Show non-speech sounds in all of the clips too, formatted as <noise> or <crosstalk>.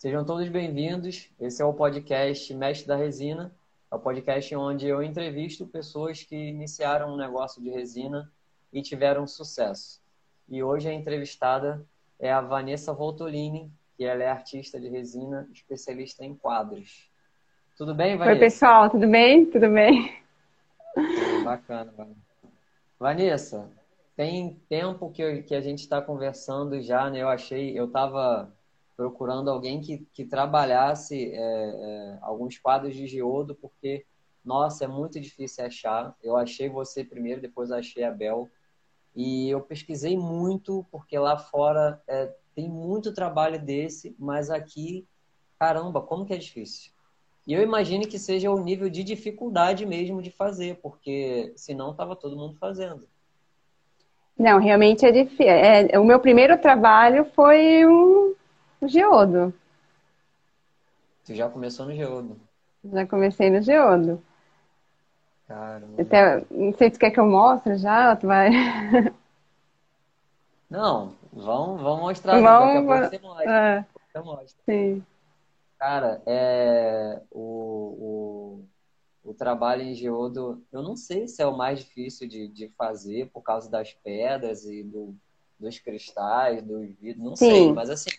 Sejam todos bem-vindos. Esse é o podcast Mestre da Resina. É o podcast onde eu entrevisto pessoas que iniciaram um negócio de resina e tiveram sucesso. E hoje a entrevistada é a Vanessa Voltolini, que ela é artista de resina, especialista em quadros. Tudo bem, Vanessa? Oi, pessoal, tudo bem? Tudo bem? Bacana, Vanessa. Vanessa, tem tempo que, que a gente está conversando já, né? Eu achei, eu estava procurando alguém que, que trabalhasse é, é, alguns quadros de geodo, porque, nossa, é muito difícil achar. Eu achei você primeiro, depois achei a Bel. E eu pesquisei muito, porque lá fora é, tem muito trabalho desse, mas aqui, caramba, como que é difícil. E eu imagino que seja o nível de dificuldade mesmo de fazer, porque senão estava todo mundo fazendo. Não, realmente é difícil. É, o meu primeiro trabalho foi um, um geodo. Tu já começou no geodo? Já comecei no geodo. Caramba. Até, não sei se tu quer que eu mostre já, tu vai. <laughs> Não, vamos, vamos mostrar. Vamos, daqui a pouco você mostra. É, mostra. sim. Cara, é, o, o, o trabalho em geodo, eu não sei se é o mais difícil de, de fazer por causa das pedras e do, dos cristais, dos vidros, não sei, Sim. mas assim,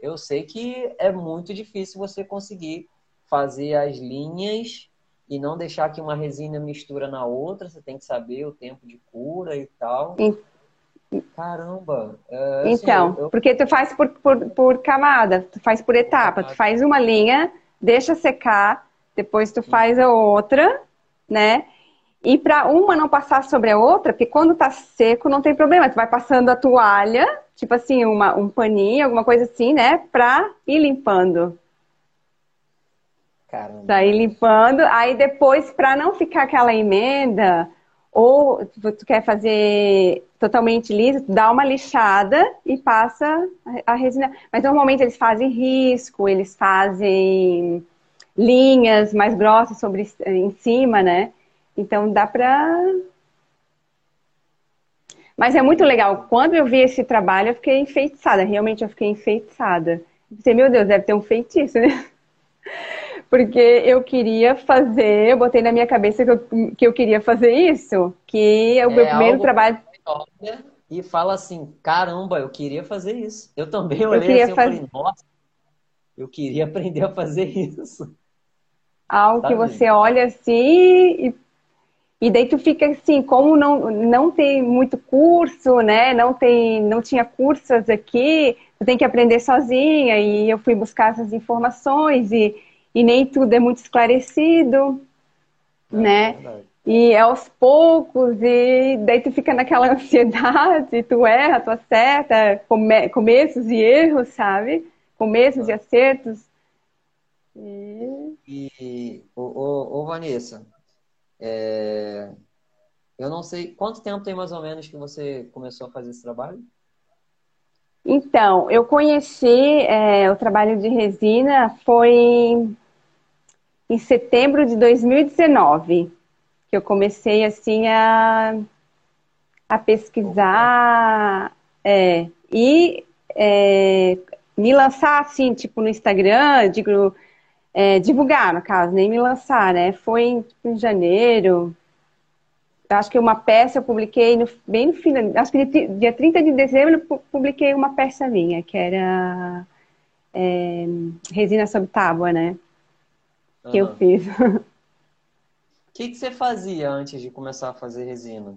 eu sei que é muito difícil você conseguir fazer as linhas e não deixar que uma resina mistura na outra, você tem que saber o tempo de cura e tal. En- Caramba! é, assim, Então, eu- eu- porque tu faz por, por, por camada, tu faz por etapa. Tu faz uma linha, deixa secar, depois tu faz a outra, né? E para uma não passar sobre a outra, porque quando tá seco não tem problema, tu vai passando a toalha, tipo assim, uma, um paninho, alguma coisa assim, né? Pra ir limpando. Caramba. Pra ir limpando. Aí depois, pra não ficar aquela emenda, ou tu quer fazer totalmente liso, tu dá uma lixada e passa a a resina. Mas normalmente eles fazem risco, eles fazem linhas mais grossas sobre em cima, né? Então dá pra. Mas é muito legal. Quando eu vi esse trabalho, eu fiquei enfeitiçada. Realmente eu fiquei enfeitiçada. Pensei, meu Deus, deve ter um feitiço, né? <laughs> Porque eu queria fazer, eu botei na minha cabeça que eu, que eu queria fazer isso, que é o meu É primeiro trabalho. e fala assim: caramba, eu queria fazer isso. Eu também olhei queria assim, eu faz- falei, nossa, eu queria <laughs> aprender a fazer isso. Algo que Tá você olha assim e, e daí tu fica assim, como não, não tem muito curso, né? Não tem, não tinha cursos aqui, tu tem que aprender sozinha e eu fui buscar essas informações e, e nem tudo é muito esclarecido, né? É verdade. E é aos poucos, e daí tu fica naquela <laughs> ansiedade, tu erra, tu acerta, come- começos e erros, sabe? Começos e acertos. E... E, ô, ô, ô, Vanessa, é, eu não sei, quanto tempo tem mais ou menos que você começou a fazer esse trabalho? Então, eu conheci é, o trabalho de resina foi em, em setembro de 2019, que eu comecei assim a, a pesquisar é, e é, me lançar assim, tipo no Instagram, digo, é, divulgar no caso, nem me lançar, né? Foi em, tipo, em janeiro. Acho que uma peça eu publiquei no- bem no final, acho que dia dia 30 de dezembro eu pu- publiquei uma peça minha, que era é, resina sob tábua, né? Que eu fiz. O que que você fazia antes de começar a fazer resina?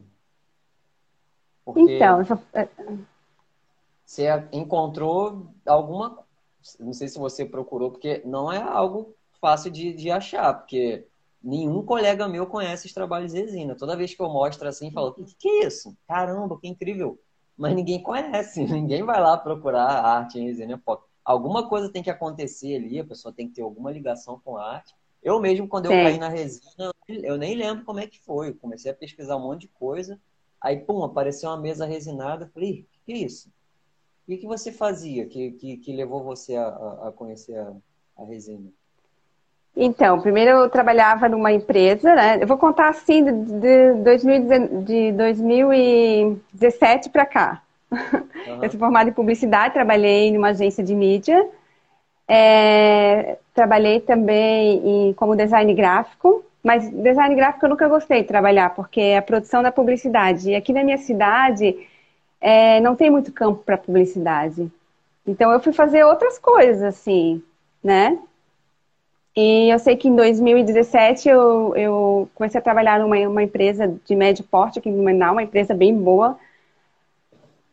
Porque Então, só- você encontrou alguma, não sei se você procurou, porque não é algo fácil de, de achar, porque nenhum colega meu conhece os trabalhos de resina. Toda vez que eu mostro assim, falo, o que, que é isso? Caramba, que incrível! Mas ninguém conhece, <laughs> ninguém vai lá procurar arte em resina. Alguma coisa tem que acontecer ali, a pessoa tem que ter alguma ligação com a arte. Eu mesmo, quando eu Tem. caí na resina, eu nem lembro como é que foi. Eu comecei a pesquisar um monte de coisa, aí, pum, apareceu uma mesa resinada. Eu falei, o que, é isso? O que, que você fazia que, que, que levou você a, a- a conhecer a, a resina? Então, primeiro eu trabalhava numa empresa, né? Eu vou contar assim de, de, 2019 de 2017 para cá. Aham. <laughs> Eu sou formada em publicidade, trabalhei numa agência de mídia. É, trabalhei também em, como design gráfico, mas design gráfico eu nunca gostei de trabalhar, porque é a produção da publicidade. E aqui na minha cidade é, não tem muito campo para publicidade. Então eu fui fazer outras coisas, assim, né? E eu sei que em 2017 eu, eu comecei a trabalhar numa uma empresa de médio porte aqui em Blumenau, uma empresa bem boa.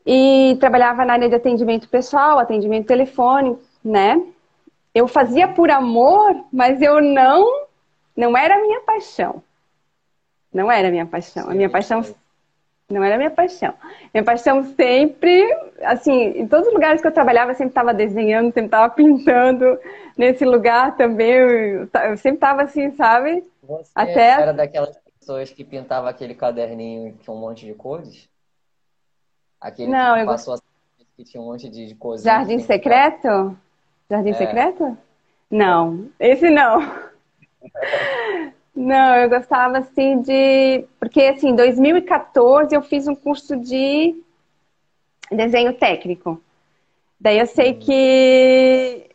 E trabalhava na área de atendimento pessoal, atendimento telefônico, né? Eu fazia por amor, mas eu não, não era a minha paixão. Não era a minha paixão. A minha paixão não era minha paixão. Minha paixão sempre, assim, em todos os lugares que eu trabalhava, eu sempre estava desenhando, sempre estava pintando. Nesse lugar também, eu, eu sempre estava assim, sabe? Você Até... era daquelas pessoas que pintava aquele caderninho que tinha um monte de cores? Aquele Não, que eu passou a... que tinha um monte de coisas. Jardim secreto? Jardim é. secreto? Não, esse não. <laughs> Não, eu gostava assim de. Porque assim, em 2014 eu fiz um curso de desenho técnico. Daí eu sei que.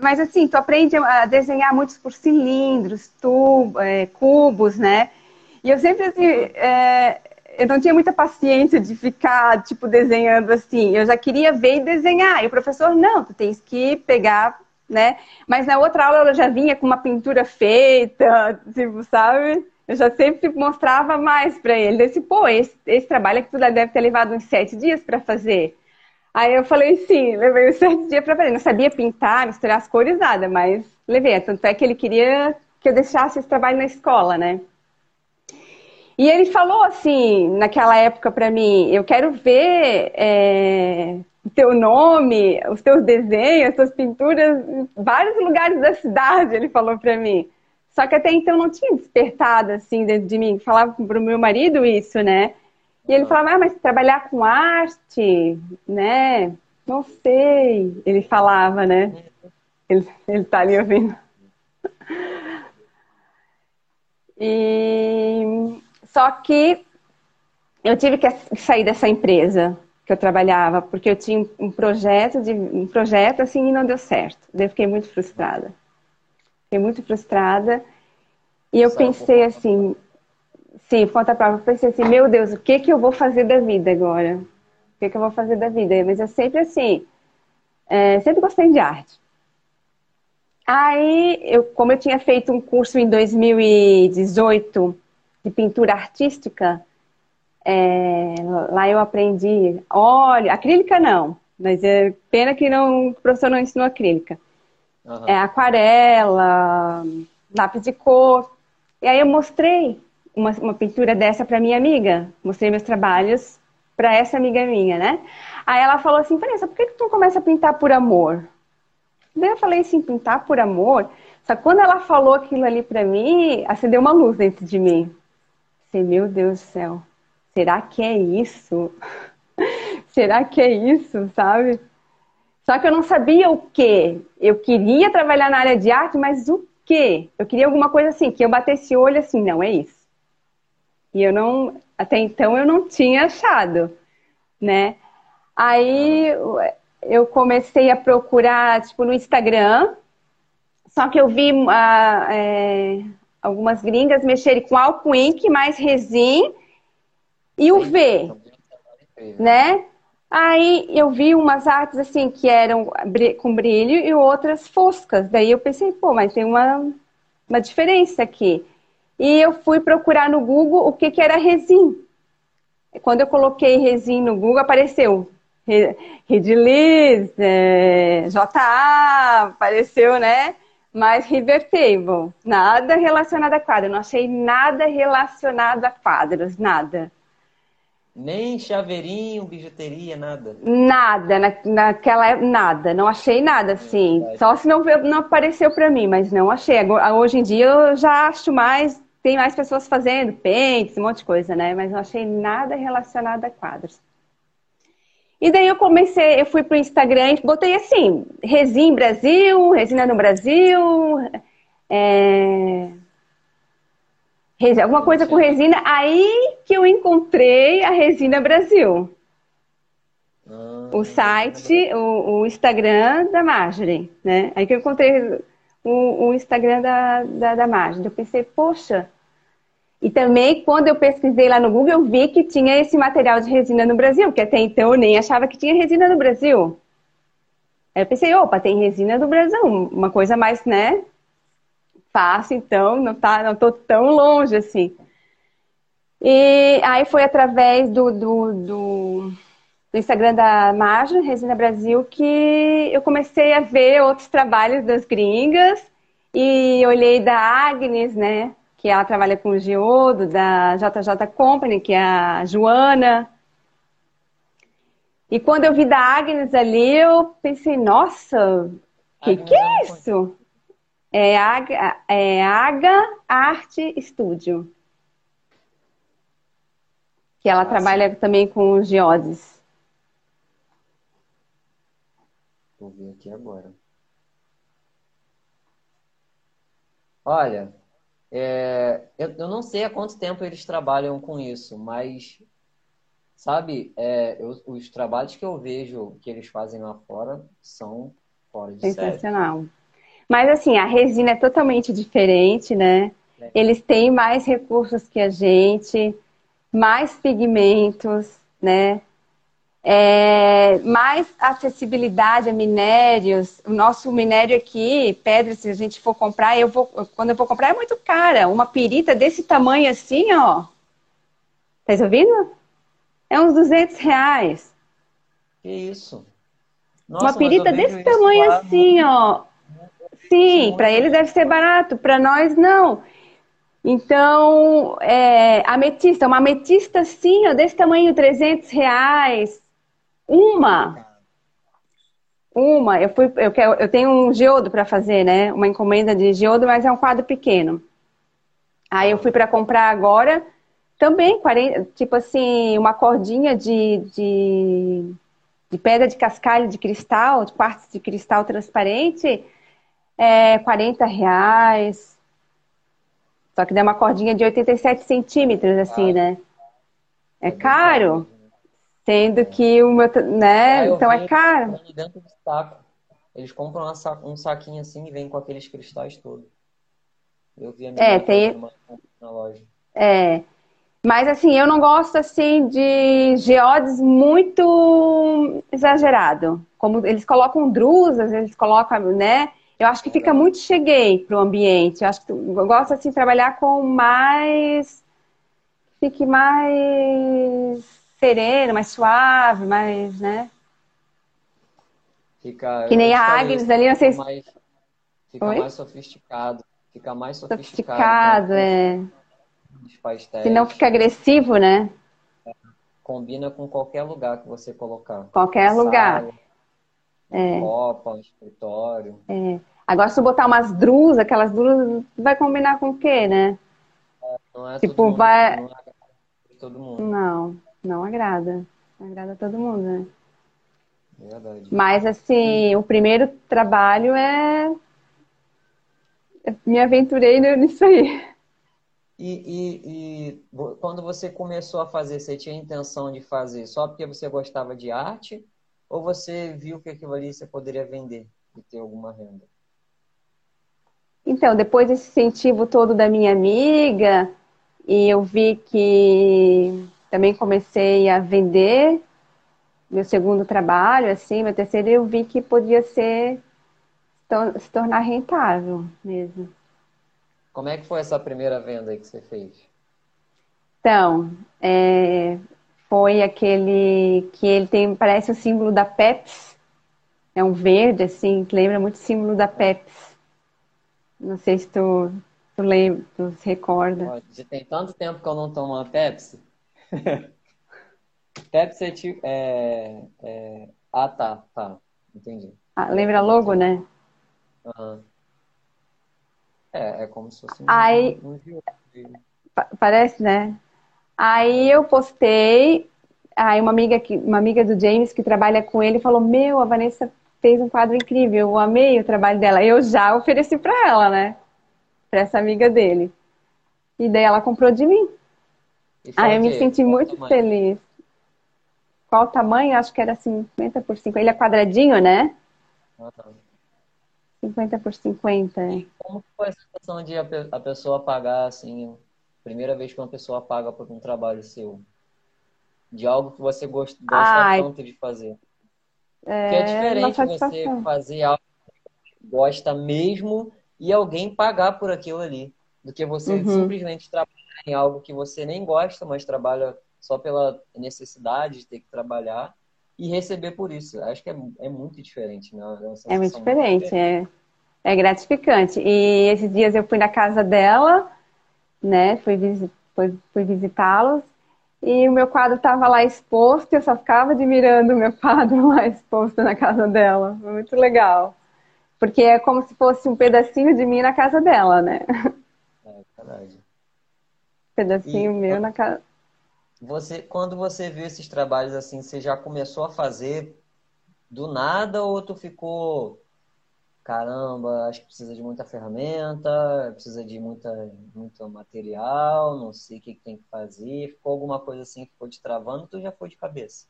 Mas assim, tu aprende a desenhar muitos por cilindros, tubo, é, cubos, né? E eu sempre assim. É... Eu não tinha muita paciência de ficar, tipo, desenhando assim. Eu já queria ver e desenhar. E o professor, não, tu tens que pegar né? Mas na outra aula ela já vinha com uma pintura feita, tipo, sabe? Eu já sempre mostrava mais para ele. Disse, pô, esse, esse trabalho que tu deve ter levado uns sete dias para fazer. Aí eu falei, sim, levei uns <laughs> sete dias para fazer. Não sabia pintar, misturar as cores, nada, mas levei. Tanto é que ele queria que eu deixasse esse trabalho na escola, né? E ele falou assim, naquela época para mim, eu quero ver é, teu nome, os teus desenhos, as tuas pinturas em vários lugares da cidade, ele falou para mim. Só que até então não tinha despertado assim dentro de mim. Falava para o meu marido isso, né? E ele falava, ah, mas trabalhar com arte, né? Não sei. Ele falava, né? Ele, ele tá ali ouvindo. E só que eu tive que sair dessa empresa que eu trabalhava, porque eu tinha um projeto, de, um projeto assim e não deu certo. Daí eu fiquei muito frustrada. Fiquei muito frustrada. E eu pensei assim, sim, conta prova, eu pensei assim, meu Deus, o que que eu vou fazer da vida agora? O que que eu vou fazer da vida? Mas eu sempre assim, é, sempre gostei de arte. Aí, eu, como eu tinha feito um curso em 2018 de pintura artística, é, lá eu aprendi óleo, acrílica não, mas é pena que não, o professor não ensinou acrílica. Uhum. É aquarela, lápis de cor. E aí eu mostrei uma, uma pintura dessa para minha amiga, mostrei meus trabalhos para essa amiga minha, né? Aí ela falou assim, Vanessa, por que, que tu não começa a pintar por amor? Daí eu falei assim, pintar por amor. Só que quando ela falou aquilo ali para mim, acendeu uma luz dentro de mim. Pensei, meu Deus do céu, será que é isso? <laughs> será que é isso, sabe? Só que eu não sabia o que. Eu queria trabalhar na área de arte, mas o que? Eu queria alguma coisa assim, que eu batesse o olho assim, não, é isso. E eu não, até então eu não tinha achado, né? Aí eu comecei a procurar, tipo, no Instagram, só que eu vi uh, é, algumas gringas mexerem com álcool ink mais resin e o V, né? Aí eu vi umas artes assim que eram com brilho e outras foscas. Daí eu pensei, pô, mas tem uma, uma diferença aqui. E eu fui procurar no Google o que, que era resin. Quando eu coloquei resin no Google, apareceu Rediliz, é, JA, apareceu, né? Mas Rivertable, nada relacionado a quadro. Não achei nada relacionado a quadros, nada. Nem chaveirinho, bijuteria, nada? Nada, na, naquela nada, não achei nada assim. É Só se não, não apareceu para mim, mas não achei. Hoje em dia eu já acho mais, tem mais pessoas fazendo pentes, um monte de coisa, né? Mas não achei nada relacionado a quadros. E daí eu comecei, eu fui pro Instagram e botei assim, Resin Brasil, Resina no Brasil, é, alguma coisa com resina, aí que eu encontrei a Resina Brasil. Ah, o site, o, o Instagram da Marjorie, né? Aí que eu encontrei o, o Instagram da, da, da Marjorie. Eu pensei, poxa. E também, quando eu pesquisei lá no Google, eu vi que tinha esse material de resina no Brasil, que até então eu nem achava que tinha resina no Brasil. Aí eu pensei, opa, tem resina no Brasil, uma coisa mais, né? Então, não, tá, não tô tão longe assim. E aí foi através do, do, do no Instagram da Margem, Resina Brasil, que eu comecei a ver outros trabalhos das gringas e olhei da Agnes, né, que ela trabalha com o geodo, da JJ Company, que é a Joana. E quando eu vi da Agnes ali, eu pensei, nossa, o que, que é isso? É Aga, é Aga Arte Studio. Que ela trabalha também com geodes. Vou ver aqui agora. Olha, é, eu, eu, não sei há quanto tempo eles trabalham com isso, mas, sabe, é, eu, os trabalhos que eu vejo que eles fazem lá fora são fora de Sensacional. Série. Mas, assim, a resina é totalmente diferente, né? É. Eles têm mais recursos que a gente, mais pigmentos, né? É, mais acessibilidade a minérios. O nosso minério aqui, pedra, se a gente for comprar, eu vou, quando eu vou comprar é muito cara. Uma pirita desse tamanho assim, ó. Tá ouvindo? É uns 200 reais. Que isso? Nossa, uma pirita desse tamanho assim, ó. Sim, para eles deve ser barato, para nós não. Então, é, ametista, uma ametista assim, ó, desse tamanho, 300 reais. Uma. Uma. Eu, fui, eu, quero, eu tenho um geodo para fazer, né? Uma encomenda de geodo, mas é um quadro pequeno. Aí eu fui para comprar agora, também, 40, tipo assim, uma cordinha de, de, de pedra de cascalho de cristal, de quartzo de cristal transparente, é 40 reais. Só que dá uma cordinha de 87 centímetros, assim, né? É caro. Tendo que o meu, né? então é caro. Dentro do saco. Eles compram um saquinho assim e vem com aqueles cristais todos. Eu vi a minha é, tem... na loja. É. Mas assim, eu não gosto assim de geodes muito exagerado. Como eles colocam drusas, eles colocam, né? Eu acho que fica muito cheguei pro ambiente. Eu acho que eu gosto assim de trabalhar com mais fique mais sereno, mais suave, mais, né? Fica, que nem a Agnes ali, não sei se... Mais, fica Oi? mais sofisticado. Fica mais sofisticado. Sofisticado, é. Se não fica agressivo, né? Combina com qualquer lugar que você colocar. Qualquer Sala, lugar. É. Copa, um escritório. É. Agora, se eu botar umas drusas, aquelas drusas, vai combinar com o quê, né? É, não é tipo, mundo, vai... não é todo mundo. Não. Não agrada. Não agrada a todo mundo, né? Verdade. Mas, assim, o primeiro trabalho é. Eu me aventurei nisso aí. E, e, e, quando você começou a fazer, você tinha a intenção de fazer só porque você gostava de arte? Ou você viu que aquilo ali você poderia vender e ter alguma renda? Então, depois desse incentivo todo da minha amiga, e eu vi que também comecei a vender meu segundo trabalho, assim, meu terceiro, eu vi que podia ser se tornar rentável mesmo. Como é que foi essa primeira venda que você fez? Então, é, foi aquele que ele tem, parece o símbolo da Pepsi. É um verde, assim, que lembra muito o símbolo da Pepsi. Não sei se tu, tu lembra, tu se recorda. Já tem tanto tempo que eu não tomo uma Pepsi. <laughs> Pepsi é tipo. É, é... Ah, tá, tá. Entendi. Ah, lembra logo, né? Uhum. É, é como se fosse um, Aí, um, Parece, né? Aí eu postei, aí uma amiga, que, uma amiga do James que trabalha com ele falou: Meu, a Vanessa fez um quadro incrível, eu amei o trabalho dela. Eu já ofereci para ela, né? Para essa amiga dele. E daí ela comprou de mim. Ah, eu me senti muito feliz. qual o tamanho? Acho que era 50 por 50. Ele é quadradinho, né? Ah, tá. 50 por 50. é. Como que foi a sensação de a pessoa pagar, assim, primeira vez que uma pessoa paga por um trabalho seu? De algo que você gosta, gosta tanto de fazer? Porque é é uma diferente você fazer algo que gosta mesmo e alguém pagar por aquilo ali, do que você Uhum. simplesmente trabalhar em algo que você nem gosta, mas trabalha só pela necessidade de ter que trabalhar e receber por isso. Acho que é, é muito diferente, né? É É muito sensação muito diferente, diferente. é, é gratificante. E esses dias eu fui na casa dela, né? Fui, visi- fui, fui visitá-los. E o meu quadro estava lá exposto, e eu só ficava admirando o meu quadro <laughs> lá exposto na casa dela. Foi muito legal. Porque é como se fosse um pedacinho de mim na casa dela, né? É verdade. pedacinho E meu na casa. você, quando você viu esses trabalhos assim, você já começou a fazer do nada ou tu ficou, caramba, acho que precisa de muita ferramenta, precisa de muita, muito material, não sei o que que tem que fazer. Ficou alguma coisa assim que ficou te travando, tu já foi de cabeça.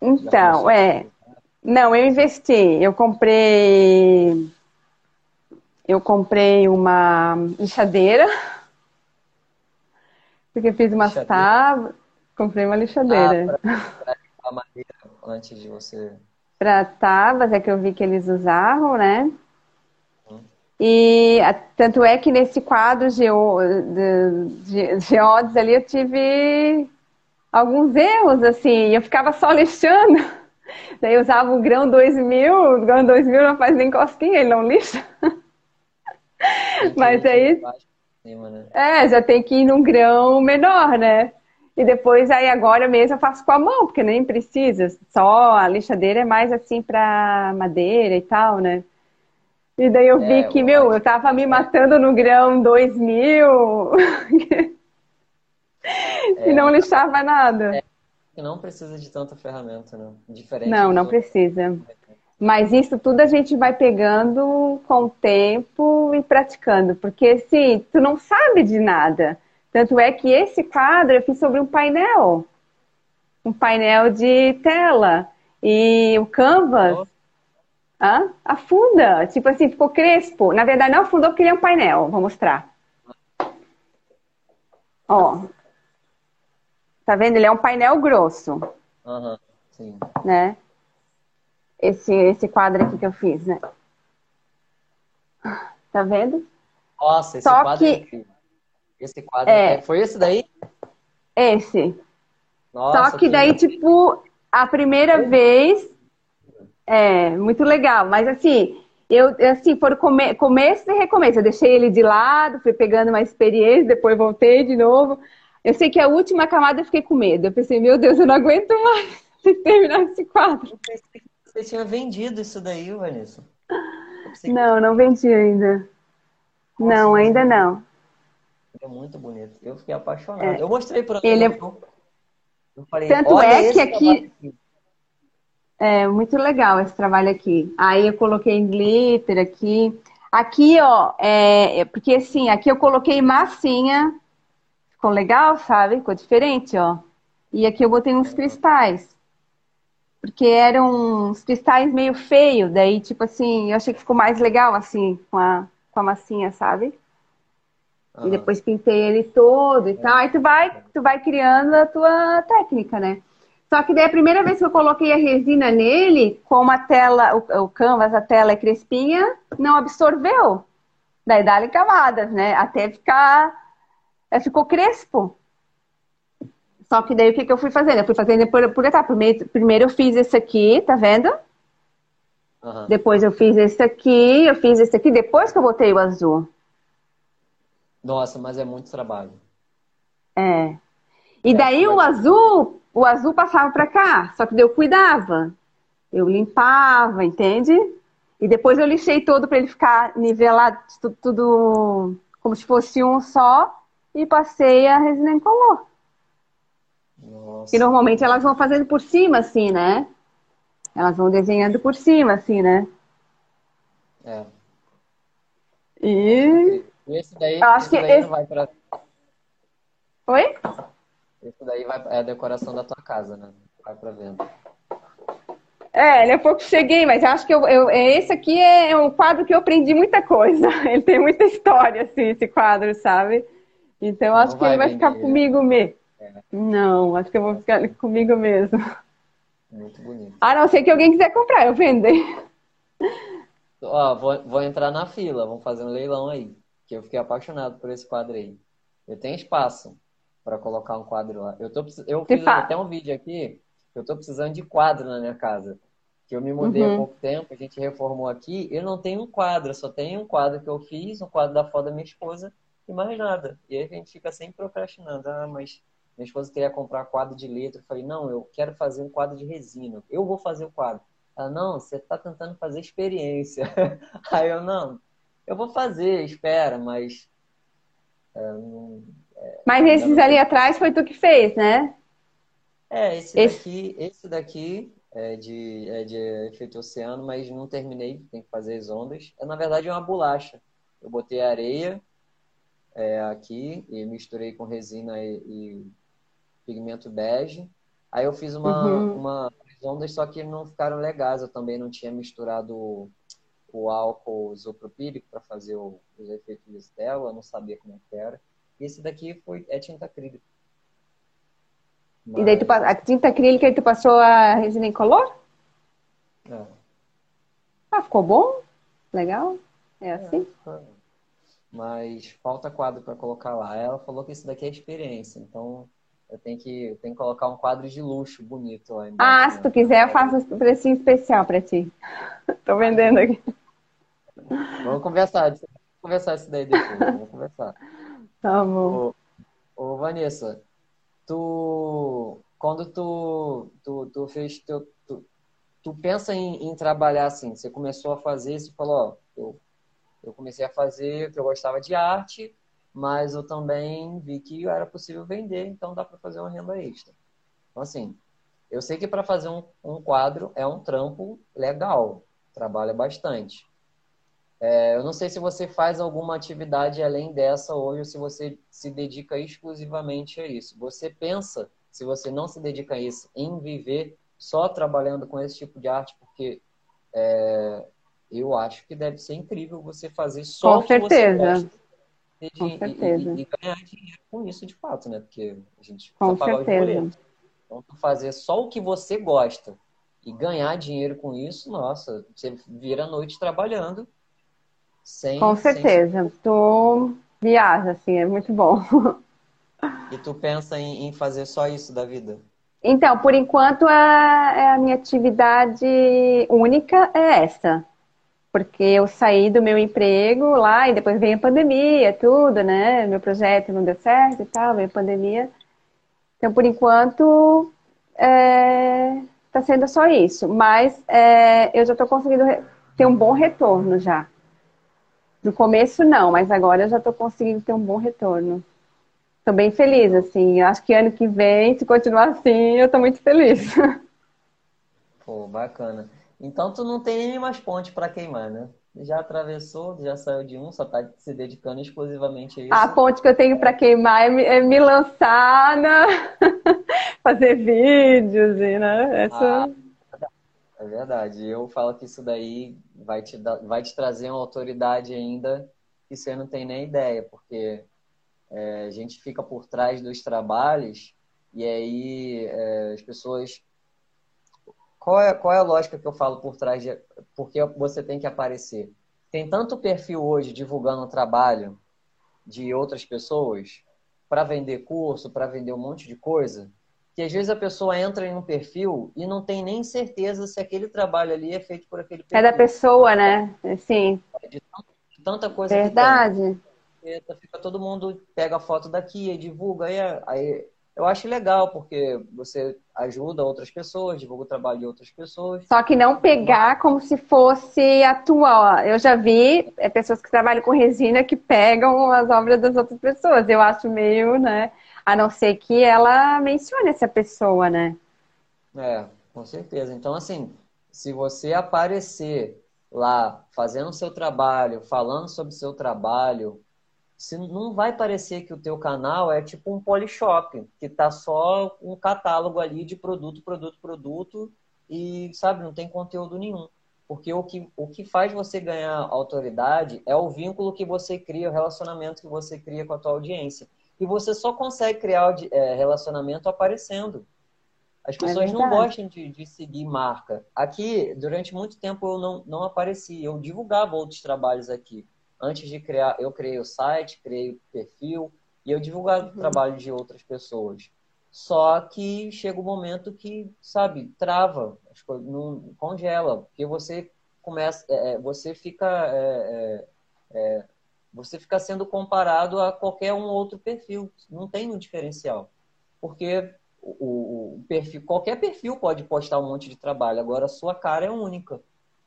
Então, é. Não, eu investi. Eu comprei. Eu comprei uma lixadeira, porque fiz Lixadeira? tábuas. Comprei uma Ah, lixadeira para a madeira antes de você. Para tábuas, é que eu vi que eles usavam, né? E tanto é que nesse quadro geo, de, de, geodes ali eu tive alguns erros, assim, eu ficava só lixando. <laughs> Daí eu usava o grão 2000, o grão 2000 não faz nem cosquinha, ele não lixa. <laughs> Mas aí, cima, né? é, já tem que ir num grão menor, né? E depois, aí agora mesmo eu faço com a mão, porque nem precisa. Só a lixadeira é mais assim pra madeira e tal, né? E daí eu vi É, que, eu meu, eu tava me que matando no grão 2000 <laughs> e não é, lixava nada. que não precisa de tanta ferramenta, né? Diferente Não, não outros. precisa. Mas isso tudo a gente vai pegando com o tempo e praticando, porque assim, tu não sabe de nada. Tanto é que esse quadro eu fiz sobre um painel, um painel de tela. E o canvas, Nossa, hã? afunda, tipo assim, ficou crespo. Na verdade, não afundou porque ele é um painel, vou mostrar. Ó, tá vendo? Ele é um painel grosso, Aham, sim. né? Esse, esse quadro aqui que eu fiz, né? Tá vendo? Nossa, esse Só quadro é que incrível. Esse quadro é é... Foi esse daí? esse. Só Nossa, que que daí, tipo, a primeira vez é muito legal, mas assim, eu assim, foram come começo e recomeço. Eu deixei ele de lado, fui pegando uma experiência, depois voltei de novo. Eu sei que a última camada eu fiquei com medo. Eu pensei, meu Deus, eu não aguento mais <laughs> terminar esse quadro. Eu pensei que você tinha vendido isso daí, Vanessa. Não, não vendi ainda. Nossa, Não, ainda ele não. É muito bonito. Eu fiquei apaixonado. É, Eu mostrei para ele é... Eu falei, Tanto é que aqui aqui. é muito legal esse trabalho aqui. Aí eu coloquei glitter aqui. Aqui, ó, é, é- porque assim, aqui eu coloquei massinha. Ficou legal, sabe? Ficou diferente, ó. E aqui eu botei uns cristais. Porque eram uns cristais meio feios. Daí, tipo assim, eu achei que ficou mais legal assim, com a, com a massinha, sabe? E Aham. depois pintei ele todo e tal. Aí tu vai, tu vai criando a tua técnica, né? Só que daí a primeira vez que eu coloquei a resina nele, como a tela, o, o canvas, a tela é crespinha, não absorveu. Daí dá-lhe camadas, né? Até ficar. é, Ficou crespo. Só que daí o que, que eu fui fazendo? Eu fui fazendo por, por etapa. Primeiro, primeiro eu fiz esse aqui, tá vendo? Aham. Depois eu fiz esse aqui, eu fiz esse aqui, depois que eu botei o azul. Nossa, mas é muito trabalho. É. E É, daí o azul, o azul passava pra cá, só que eu cuidava. Eu limpava, entende? E depois eu lixei todo pra ele ficar nivelado, tudo, tudo como se fosse um só, e passei a resina incolor. Que Nossa, normalmente elas vão fazendo por cima, assim, né? Elas vão desenhando por cima, assim, né? é. E. E esse daí, eu acho esse que daí não esse. vai para Oi? esse daí vai é a decoração da tua casa, né? vai para venda. É, ele é pouco cheguei, mas acho que eu, eu, esse aqui é um quadro que eu aprendi muita coisa. <laughs> Ele tem muita história, assim, esse quadro, sabe? Então acho que ele vai ficar comigo mesmo. É. Não, acho que eu vou ficar comigo mesmo. Muito bonito. A não ser que alguém quiser comprar, eu vender. Ó, vou, vou entrar na fila, vamos fazer um leilão aí. Que eu fiquei apaixonado por esse quadro aí. Eu tenho espaço para colocar um quadro lá. Eu, tô, eu fiz até um vídeo aqui eu estou precisando de quadro na minha casa. Que eu me mudei uhum. há pouco tempo, a gente reformou aqui, eu não tenho um quadro, só tenho um quadro que eu fiz, um quadro da foto da minha esposa e mais nada. E aí a gente fica sempre procrastinando. Ah, mas minha esposa queria comprar quadro de letra. Eu falei, não, eu quero fazer um quadro de resina. Eu vou fazer o quadro. Ela, não, você está tentando fazer experiência. <laughs> aí eu, não, eu vou fazer, espera, mas. É, não, é, mas esses ali atrás foi tu que fez, né? É, esse, esse... daqui, esse daqui é de, é de efeito oceano, mas não terminei, tem que fazer as ondas. É, na verdade, é uma bolacha. Eu botei areia é, aqui e misturei com resina e, e, pigmento bege. Aí eu fiz uma, uhum. uma ondas, só que não ficaram legais. Eu também não tinha misturado o, álcool isopropílico para fazer o, os efeitos dela, eu não sabia como é que era. E esse daqui foi, é tinta acrílica. Mas... E daí tu, a tinta acrílica e tu passou a resina incolor? É. Ah, ficou bom? Legal? É, é assim? É. Mas falta quadro para colocar lá. Ela falou que isso daqui é experiência, então eu tenho que, eu tenho que colocar um quadro de luxo bonito lá embaixo. Ah, se tu quiser, eu faço um precinho especial para ti. <laughs> Tô vendendo aqui. Vamos conversar, vamos conversar isso daí depois. Vamos conversar. <laughs> Tá bom. Ô, ô Vanessa, tu quando tu, tu, tu fez teu, tu, tu pensa em, em, trabalhar assim, você começou a fazer, você falou, ó, eu, eu comecei a fazer que eu gostava de arte, mas eu também vi que era possível vender, então dá para fazer uma renda extra. Então assim, eu sei que para fazer um, um quadro é um trampo legal, trabalha bastante. É, eu não sei se você faz alguma atividade além dessa hoje ou se você se dedica exclusivamente a isso. Você pensa, se você não se dedica a isso, em viver só trabalhando com esse tipo de arte, porque é, eu acho que deve ser incrível você fazer só com o que certeza. você gosta. De, com e, certeza. E, e, ganhar dinheiro com isso de fato, né? Porque a gente com certeza. Então, fazer só o que você gosta e ganhar dinheiro com isso, nossa, você vira a noite trabalhando sem, Com certeza. Sem... Tu viaja, assim, é muito bom. <laughs> E tu pensa em, em fazer só isso da vida? Então, por enquanto, a, é a minha atividade única é essa. Porque eu saí do meu emprego lá e depois veio a pandemia, tudo, né? Meu projeto não deu certo e tal, veio a pandemia. Então, por enquanto, é, tá sendo só isso. Mas é, eu já estou conseguindo ter um bom retorno já. No começo não, mas agora eu já estou conseguindo ter um bom retorno. Estou bem feliz, assim. Eu acho que ano que vem, se continuar assim, eu estou muito feliz. <laughs> Pô, bacana. Então tu não tem nem mais ponte para queimar, né? Já atravessou, já saiu de um, só está se dedicando exclusivamente a isso. A ponte que eu tenho para queimar é me, é me lançar, na... <laughs> fazer vídeos e, né? Essa... Ah é verdade. Eu falo que isso daí vai te, dar, vai te trazer uma autoridade ainda que você não tem nem ideia, porque é, a gente fica por trás dos trabalhos e aí é, as pessoas. Qual é, qual é a lógica que eu falo por trás de. Porque você tem que aparecer? Tem tanto perfil hoje divulgando o trabalho de outras pessoas para vender curso, para vender um monte de coisa, que às vezes a pessoa entra em um perfil e não tem nem certeza se aquele trabalho ali é feito por aquele perfil. É da pessoa, né? Sim. De tanta coisa Verdade. que tem. Fica todo mundo pega a foto daqui e divulga. Aí, aí eu acho legal, porque você ajuda outras pessoas, divulga o trabalho de outras pessoas. Só que não pegar como se fosse atual. Eu já vi é, pessoas que trabalham com resina que pegam as obras das outras pessoas. Eu acho meio, né? A não ser que ela mencione essa pessoa, né? É, com certeza. Então, assim, se você aparecer lá fazendo o seu trabalho, falando sobre o seu trabalho, se não vai parecer que o teu canal é tipo um polishop, que tá só um catálogo ali de produto, produto, produto e, sabe, não tem conteúdo nenhum. Porque o que, o que faz você ganhar autoridade é o vínculo que você cria, o relacionamento que você cria com a tua audiência. E você só consegue criar é, relacionamento aparecendo. As é pessoas é não gostam de, de, seguir marca. Aqui, durante muito tempo, eu não, não apareci. Eu divulgava outros trabalhos aqui antes de criar, eu criei o site, criei o perfil e eu divulgava uhum. o trabalho de outras pessoas. Só que chega um momento que, sabe, trava, as coisas, não congela, porque você começa, é, é você fica, é, é, você fica sendo comparado a qualquer um outro perfil, não tem um diferencial, porque o, o perfil, qualquer perfil pode postar um monte de trabalho, agora a sua cara é única.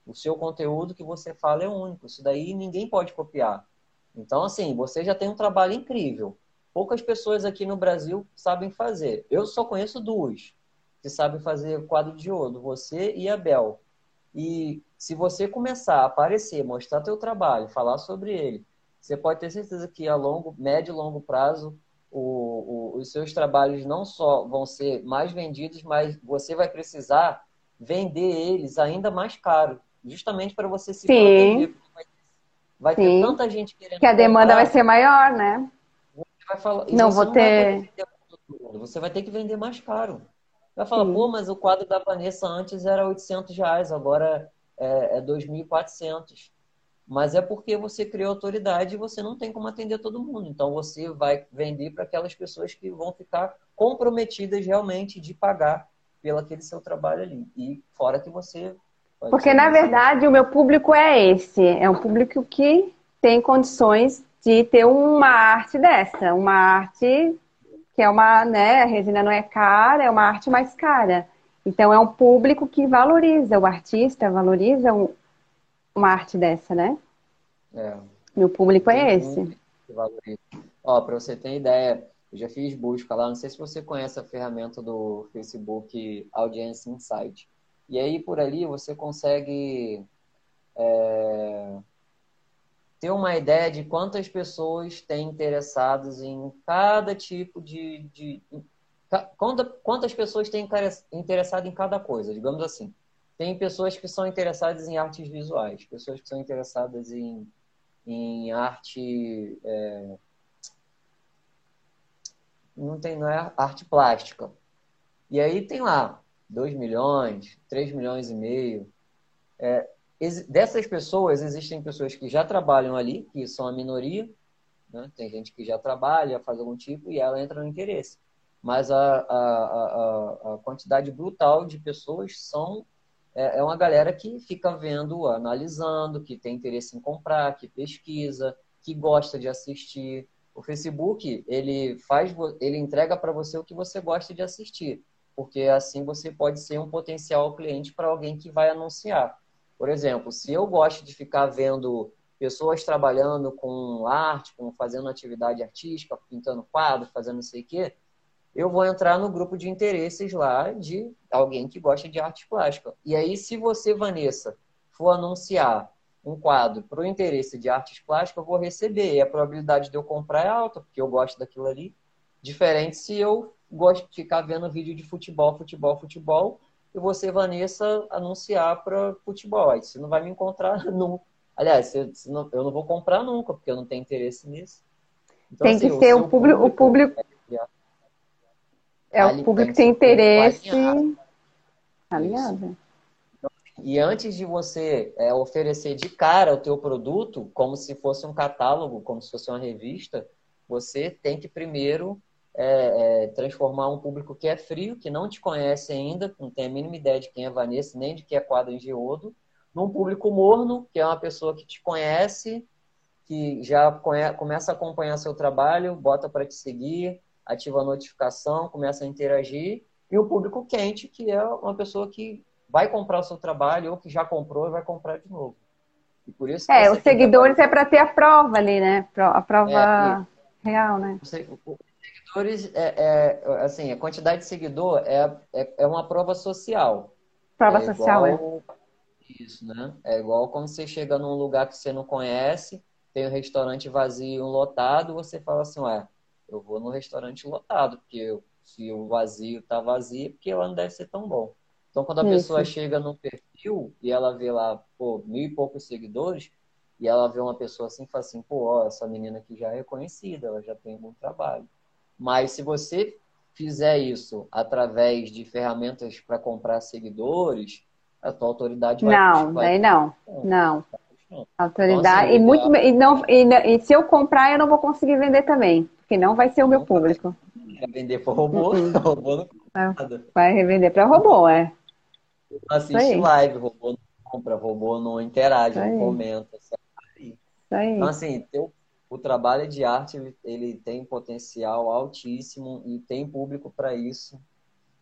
O seu conteúdo que você fala é único. Isso daí ninguém pode copiar. Então, assim, você já tem um trabalho incrível. Poucas pessoas aqui no Brasil sabem fazer. Eu só conheço duas que sabem fazer quadro de ouro, você e a Bel. E se você começar a aparecer, mostrar teu trabalho, falar sobre ele, você pode ter certeza que a longo, médio e longo prazo, o, o, os seus trabalhos não só vão ser mais vendidos, mas você vai precisar vender eles ainda mais caro justamente para você se Sim. proteger. Vai, ter Sim. tanta gente querendo. Que a demanda vai ser maior, né? Você vai falar, não vou não ter. Você vai ter que vender mais caro. Vai falar, Sim. pô, mas o quadro da Vanessa antes era 800 reais, agora é, é 2.400. Mas é porque você criou autoridade e você não tem como atender todo mundo. Então você vai vender para aquelas pessoas que vão ficar comprometidas realmente de pagar pelo aquele seu trabalho ali. E fora que você porque, na verdade, o meu público é esse. É um público que tem condições de ter uma arte dessa. Uma arte que é uma, né, a resina não é cara, é uma arte mais cara. Então, é um público que valoriza, o artista valoriza um, uma arte dessa, né? É. Meu público é esse. Ó, para você ter ideia, eu já fiz busca lá, não sei se você conhece a ferramenta do Facebook Audience Insight. E aí, por ali, você consegue é, ter uma ideia de quantas pessoas têm interessadas em cada tipo de. de quantas pessoas têm interessado em cada coisa, digamos assim. Tem pessoas que são interessadas em artes visuais, pessoas que são interessadas em, em arte. É, não tem não é arte plástica. E aí tem lá 2 milhões, 3 milhões e meio. É, dessas pessoas, existem pessoas que já trabalham ali, que são a minoria, né? tem gente que já trabalha, faz algum tipo, e ela entra no interesse. Mas a, a, a, a quantidade brutal de pessoas são é, é uma galera que fica vendo, analisando, que tem interesse em comprar, que pesquisa, que gosta de assistir. O Facebook, ele faz, ele entrega para você o que você gosta de assistir porque assim você pode ser um potencial cliente para alguém que vai anunciar. Por exemplo, se eu gosto de ficar vendo pessoas trabalhando com arte, com fazendo atividade artística, pintando quadros, fazendo não sei o quê, eu vou entrar no grupo de interesses lá de alguém que gosta de arte plástica. E aí, se você, Vanessa, for anunciar um quadro para o interesse de artes plásticas, eu vou receber. E a probabilidade de eu comprar é alta, porque eu gosto daquilo ali. Diferente se eu gosto de ficar vendo vídeo de futebol, futebol, futebol, e você, Vanessa, anunciar para futebol. Aí você não vai me encontrar <laughs> nunca. Aliás, eu não, vou comprar nunca, porque eu não tenho interesse nisso. Então, tem assim, que ser o, público. O público é, o público que tem interesse. Alinhado. E antes de você é, oferecer de cara o teu produto, como se fosse um catálogo, como se fosse uma revista, você tem que primeiro é, é, transformar um público que é frio, que não te conhece ainda, não tem a mínima ideia de quem é Vanessa, nem de que é quadro em geodo, num público morno, que é uma pessoa que te conhece, que já conhece, começa a acompanhar seu trabalho, bota para te seguir, ativa a notificação, começa a interagir, e o público quente, que é uma pessoa que vai comprar o seu trabalho ou que já comprou e vai comprar de novo. E por isso é, os seguidores é para ter a prova ali, né? A prova é, real, né? seguidores, é, é, assim, a quantidade de seguidor é, é, é uma prova social. Prova é social, igual, é. Isso, né? É igual quando você chega num lugar que você não conhece, tem um restaurante vazio, um lotado, você fala assim, ué, eu vou no restaurante lotado, porque eu, se o vazio tá vazio, é porque lá não deve ser tão bom. Então, quando a Isso. pessoa chega no perfil e ela vê lá, pô, mil e poucos seguidores, e ela vê uma pessoa assim, fala assim, pô, ó, essa menina aqui já é reconhecida, ela já tem algum trabalho. Mas se você fizer isso através de ferramentas para comprar seguidores, a tua autoridade vai... Não, vai... não, não. Autoridade. Então, assim, e, muito, e, não, e, e, se eu comprar, eu não vou conseguir vender também, porque não vai ser o meu público. Vai vender para robô, uhum. <laughs> robô não Vai revender para robô, é. Assiste live, robô não compra, robô não interage, não comenta. Então, assim, teu, o trabalho de arte ele, ele tem potencial altíssimo e tem público para isso.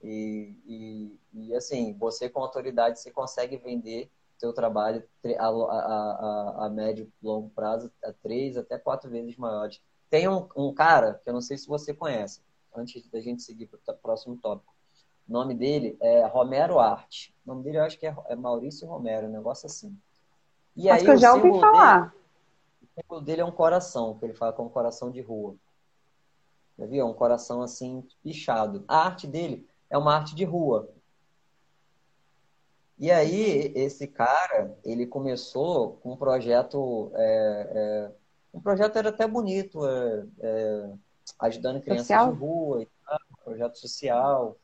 E, e, e, assim, você com autoridade, você consegue vender seu trabalho a, a, a, a médio e longo prazo a três até quatro vezes maiores. Tem um, um cara que eu não sei se você conhece, antes da gente seguir para o próximo tópico. O nome dele é Romero Arte. O nome dele eu acho que é, é Maurício Romero, um negócio assim. E acho aí, que eu já ouvi falar. Dele, o símbolo dele é um coração, que ele fala que é um coração de rua. Já viu? É um coração assim, pichado. A arte dele é uma arte de rua. E aí, esse cara, ele começou com um projeto. É, é, um projeto era até bonito, é, é ajudando crianças social? de rua, projeto social.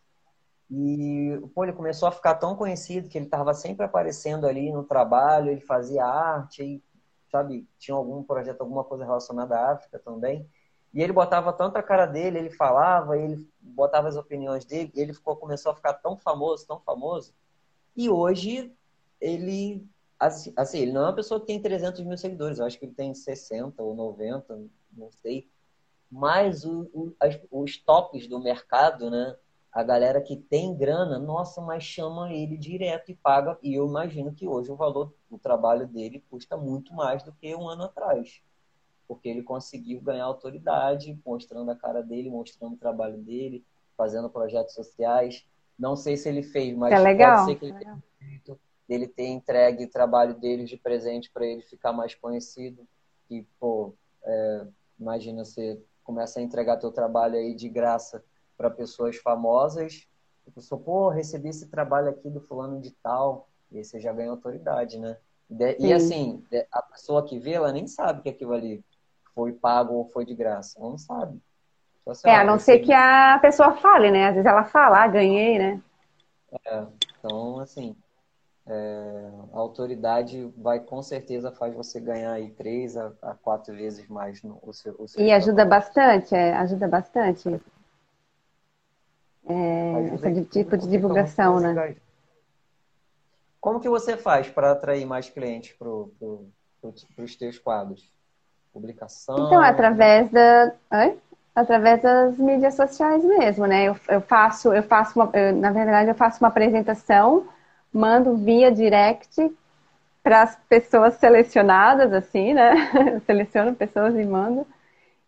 E pô, ele começou a ficar tão conhecido que ele estava sempre aparecendo ali no trabalho, ele fazia arte, e, sabe, tinha algum projeto, alguma coisa relacionada à África também. E ele botava tanto a cara dele, ele falava, ele botava as opiniões dele, e ele ficou, começou a ficar tão famoso, tão famoso, e hoje ele, assim, assim, ele não é uma pessoa que tem 300 mil seguidores, eu acho que ele tem 60 ou 90, não sei. Mas o, o, as, os tops do mercado, né? A galera que tem grana, nossa, mas chama ele direto e paga. E eu imagino que hoje o valor do trabalho dele custa muito mais do que um ano atrás. Porque ele conseguiu ganhar autoridade, mostrando a cara dele, mostrando o trabalho dele, fazendo projetos sociais. Não sei se ele fez, mas é legal. pode ser que ele tenha feito, ele ter entregue o trabalho dele de presente para ele ficar mais conhecido. E, pô, é, imagina você começa a entregar teu trabalho aí de graça para pessoas famosas. A pessoa, pô, recebi esse trabalho aqui do fulano de tal. E aí você já ganha autoridade, né? E assim, a pessoa que vê, ela nem sabe que aquilo ali foi pago ou foi de graça. Ela não sabe. É, a não ser que a pessoa fale, né? Às vezes ela fala, ah, ganhei, né? É, então, assim, é, a autoridade vai com certeza faz você ganhar aí três a, a quatro vezes mais no o seu, o seu E ajuda bastante, é, ajuda bastante. É, esse tipo de divulgação, né? Como que você faz para atrair mais clientes para pro, pro, os teus quadros? Publicação? Então, através da. Oi? através das mídias sociais mesmo, né? Eu, eu faço, eu faço uma, eu, na verdade, eu faço uma apresentação, mando via direct para as pessoas selecionadas, assim, né? <laughs> Seleciono pessoas e mando.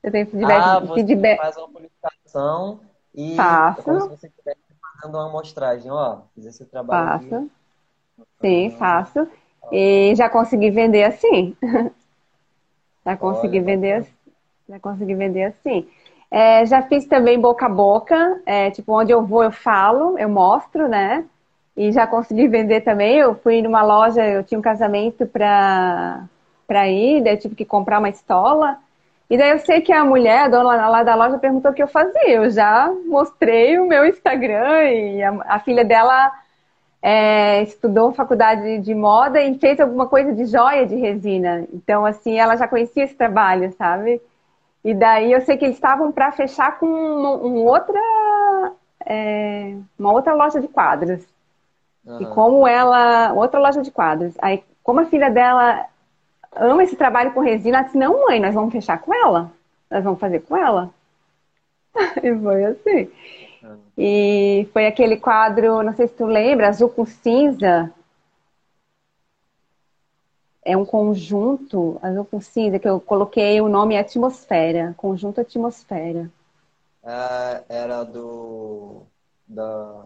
Eu tenho feedback. Ah, você feedback. faz uma publicação e faço. É como se você estivesse fazendo uma amostragem, ó, fiz esse trabalho. Faço. Aqui. Sim, faço. E já consegui vender assim. <laughs> já consegui Olha, vender assim. Já consegui vender assim. É, já fiz também boca a boca, é, tipo, onde eu vou eu falo, eu mostro, né? E já consegui vender também. Eu fui numa loja, eu tinha um casamento pra ir, daí eu tive que comprar uma estola. E daí eu sei que a mulher, a dona lá da loja, perguntou o que eu fazia. Eu já mostrei o meu Instagram e a, a filha dela é, estudou faculdade de moda e fez alguma coisa de joia de resina. Então, assim, ela já conhecia esse trabalho, sabe? E daí eu sei que eles estavam para fechar com uma, um outra, é, uma outra loja de quadros. Uhum. E como ela. Outra loja de quadros. Aí, como a filha dela ama esse trabalho com resina, ela disse, não, mãe, nós vamos fechar com ela. Nós vamos fazer com ela. <laughs> e foi assim. Uhum. E foi aquele quadro, não sei se tu lembra, azul com cinza, é um conjunto, azul com cinza, que eu coloquei o nome Atmosfera, conjunto Atmosfera. É, era do. Da...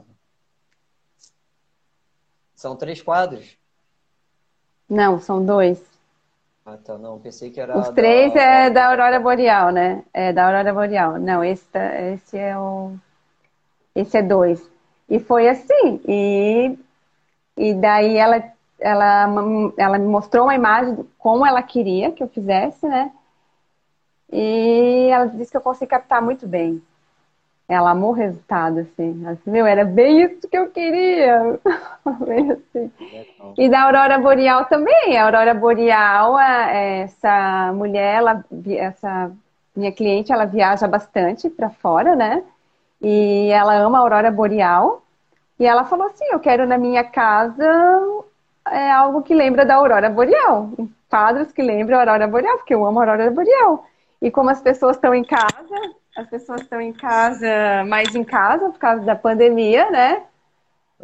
São três quadros? Não, são dois. Ah, tá. Não, pensei que era. Os três da... é da Aurora Boreal, né? É da Aurora Boreal. Não, esse, tá, esse é o. Esse é dois. E foi assim. E, e daí ela, ela, ela me mostrou uma imagem como ela queria que eu fizesse, né? E ela disse que eu consegui captar muito bem. Ela amou o resultado, assim. Disse, meu, era bem isso que eu queria. <laughs> assim. E da Aurora Boreal também. A Aurora Boreal, essa mulher, ela, essa minha cliente, ela viaja bastante para fora, né? E ela ama a Aurora Boreal. E ela falou assim, eu quero na minha casa é algo que lembra da Aurora Boreal. Quadros que lembram a Aurora Boreal, porque eu amo a Aurora Boreal. E como as pessoas estão em casa, as pessoas estão em casa, mais em casa, por causa da pandemia, né?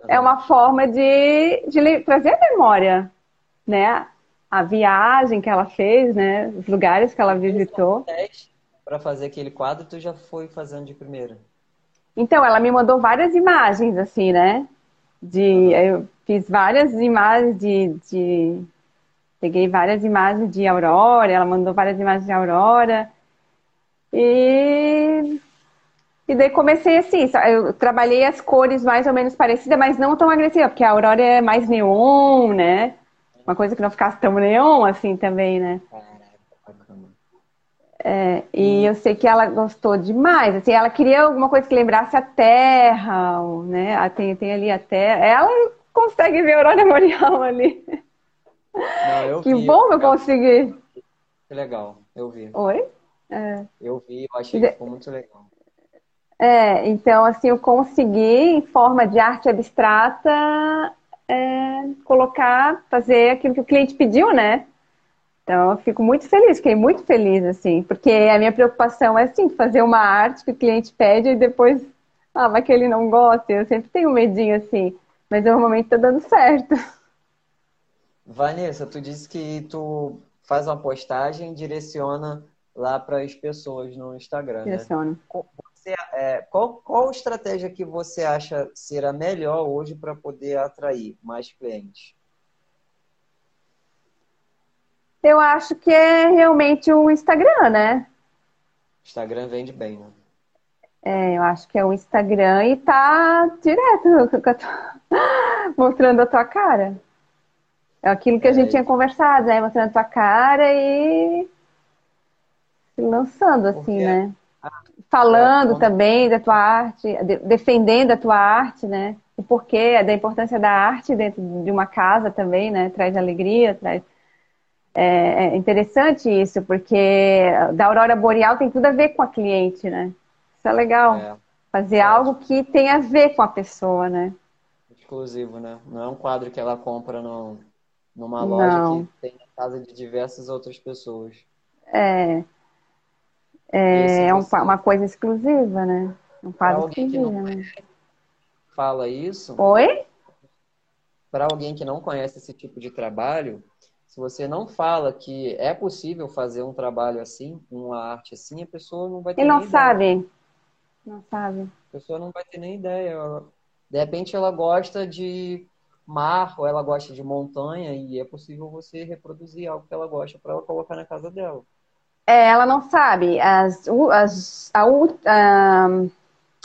É uma forma de, de trazer a memória, né? A viagem que ela fez, né? Os lugares que ela visitou. Para fazer aquele quadro, tu já foi fazendo de primeira? Então, ela me mandou várias imagens, assim, né? De, eu fiz várias imagens de, de Peguei várias imagens de aurora, ela mandou várias imagens de aurora. E, e daí comecei assim, eu trabalhei as cores mais ou menos parecidas, mas não tão agressiva, porque a aurora é mais neon, né? Uma coisa que não ficasse tão neon assim também, né? É, e eu sei que ela gostou demais. Assim, ela queria alguma coisa que lembrasse a Terra, né? Tem, tem ali a Terra. Ela consegue ver a aurora boreal <laughs> ali. Não, que vi, bom eu consegui. Que legal, eu vi. Oi? É. Eu vi, eu achei que ficou muito legal. É, então assim, eu consegui, em forma de arte abstrata, é, colocar, fazer aquilo que o cliente pediu, né? Então eu fico muito feliz, fiquei muito feliz, assim, porque a minha preocupação é assim, fazer uma arte que o cliente pede e depois, ah, vai que ele não gosta. Eu sempre tenho um medinho assim, mas normalmente tá dando certo. Vanessa, tu disse que tu faz uma postagem e direciona lá para as pessoas no Instagram, né? Direciona. né? Você, é, qual, qual estratégia que você acha ser a melhor hoje para poder atrair mais clientes? Eu acho que é realmente o Instagram, né? Instagram vende bem, né? É, eu acho que é o Instagram e tá direto <laughs> mostrando a tua cara. É aquilo que a gente é. tinha conversado, né? Mostrando a tua cara e lançando, assim, Porque... né? Falando também da tua arte, defendendo a tua arte, né? O porquê da importância da arte dentro de uma casa também, né? Traz alegria, traz. É, é interessante isso, porque da Aurora Boreal tem tudo a ver com a cliente, né? Isso é legal. É. Fazer é. algo que tem a ver com a pessoa, né? Exclusivo, né? Não é um quadro que ela compra no, numa loja Não. que tem a casa de diversas outras pessoas. É. É, é um, uma coisa exclusiva, né? Um quadro exclusivo, né? Fala isso. Oi? Para alguém que não conhece esse tipo de trabalho, se você não fala que é possível fazer um trabalho assim, uma arte assim, a pessoa não vai ter Ele não sabe. Ideia. Não sabe. A pessoa não vai ter nem ideia. De repente ela gosta de mar ou ela gosta de montanha e é possível você reproduzir algo que ela gosta para ela colocar na casa dela. É, ela não sabe. As, as, a, a,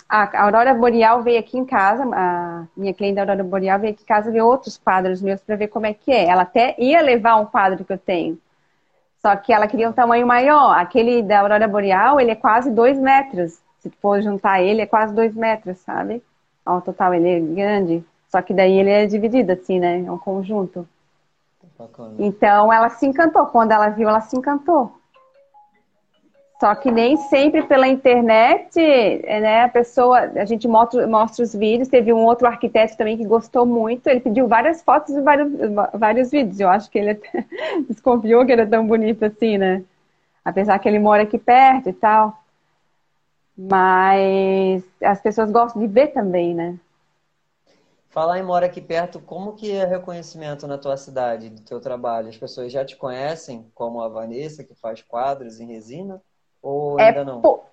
a, Aurora Boreal veio aqui em casa, a minha cliente da Aurora Boreal veio aqui em casa ver outros quadros meus para ver como é que é. Ela até ia levar um quadro que eu tenho. Só que ela queria um tamanho maior. Aquele da Aurora Boreal, ele é quase dois metros. Se for juntar ele, é quase dois metros, sabe? Ao total, ele é grande. Só que daí ele é dividido, assim, né? É um conjunto. Bacana. Então ela se encantou. Quando ela viu, ela se encantou. Só que nem sempre pela internet, né? A pessoa, a gente mostra, mostra os vídeos. Teve um outro arquiteto também que gostou muito. Ele pediu várias fotos e vários, vários vídeos. Eu acho que ele até <laughs> desconfiou que era tão bonito assim, né? Apesar que ele mora aqui perto e tal. Mas as pessoas gostam de ver também, né? Falar em mora aqui perto, como que é reconhecimento na tua cidade, do teu trabalho? As pessoas já te conhecem como a Vanessa, que faz quadros em resina? Ou é ainda não? Pou...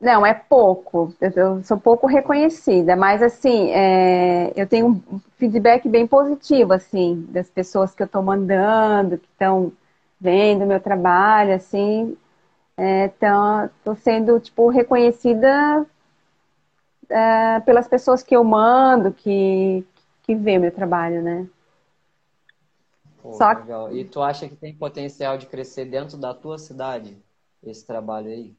Não, é pouco. Eu sou pouco reconhecida, mas assim, é... eu tenho um feedback bem positivo, assim, das pessoas que eu estou mandando, que estão vendo meu trabalho, assim, então estou sendo tipo reconhecida é, pelas pessoas que eu mando, que que vê meu trabalho, né? Pô, Só... legal. E tu acha que tem potencial de crescer dentro da tua cidade esse trabalho aí?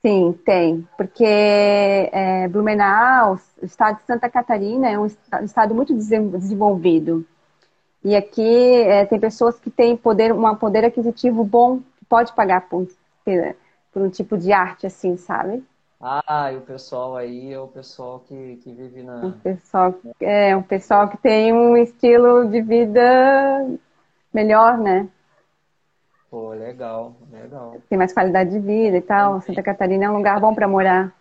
Sim, tem, porque é, Blumenau, o estado de Santa Catarina, é um estado muito desenvolvido. E aqui é, tem pessoas que têm poder, um poder aquisitivo bom, que pode pagar por, por um tipo de arte, assim, sabe? Ah, e o pessoal aí é o pessoal que, que vive na. Um pessoal, é, um pessoal que tem um estilo de vida melhor, né? Pô, legal, legal. Tem mais qualidade de vida e tal. Santa Catarina é um lugar bom para morar.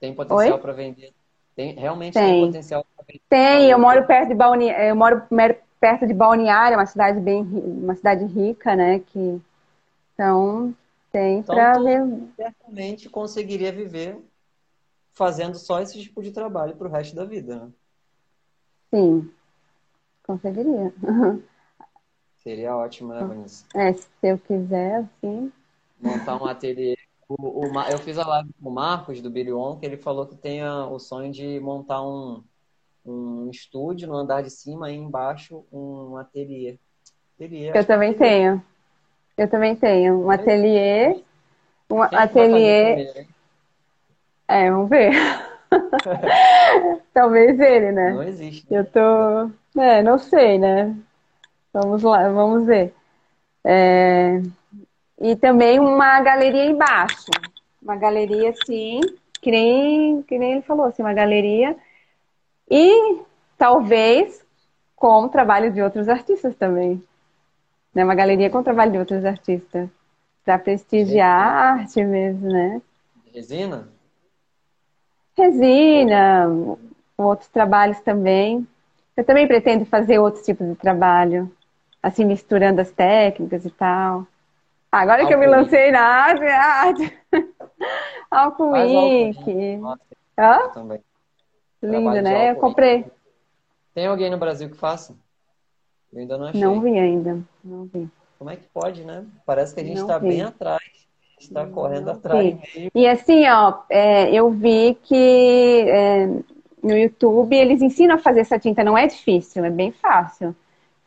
Tem potencial para vender. Tem, realmente tem, tem potencial para vender. Tem, eu moro perto de Balneário, eu moro perto de Balneário, uma cidade bem, uma cidade rica, né? Que então tem então, para ver. Certamente conseguiria viver fazendo só esse tipo de trabalho para o resto da vida, né? Sim, conseguiria. <laughs> Seria ótimo, né, Vanessa? É, se eu quiser, sim. Montar um ateliê. O, o, eu fiz a live com o Marcos, do Billy On, que ele falou que tem a, o sonho de montar um, um estúdio no andar de cima e embaixo um ateliê. ateliê eu também que... tenho. Eu também tenho. Um ateliê. Um Quem ateliê. É, vamos ver. <laughs> Talvez ele, né? Não existe. Eu tô. É, não sei, né? Vamos lá, vamos ver. É... E também uma galeria embaixo. Uma galeria assim, que nem, que nem ele falou, assim, uma galeria. E talvez com o trabalho de outros artistas também. Né? Uma galeria com o trabalho de outros artistas. Para prestigiar a arte mesmo, né? Resina? Resina, outros trabalhos também. Eu também pretendo fazer outros tipos de trabalho assim, misturando as técnicas e tal. Agora que eu me lancei na arte. Alcoink. <laughs> Hã? Também. Lindo, né? Eu comprei. Tem alguém no Brasil que faça? Eu ainda não achei. Não vi ainda. Não vi. Como é que pode, né? Parece que a gente está bem atrás. A gente está correndo atrás. E assim, ó, é, eu vi que é, no YouTube eles ensinam a fazer essa tinta. Não é difícil, é bem fácil.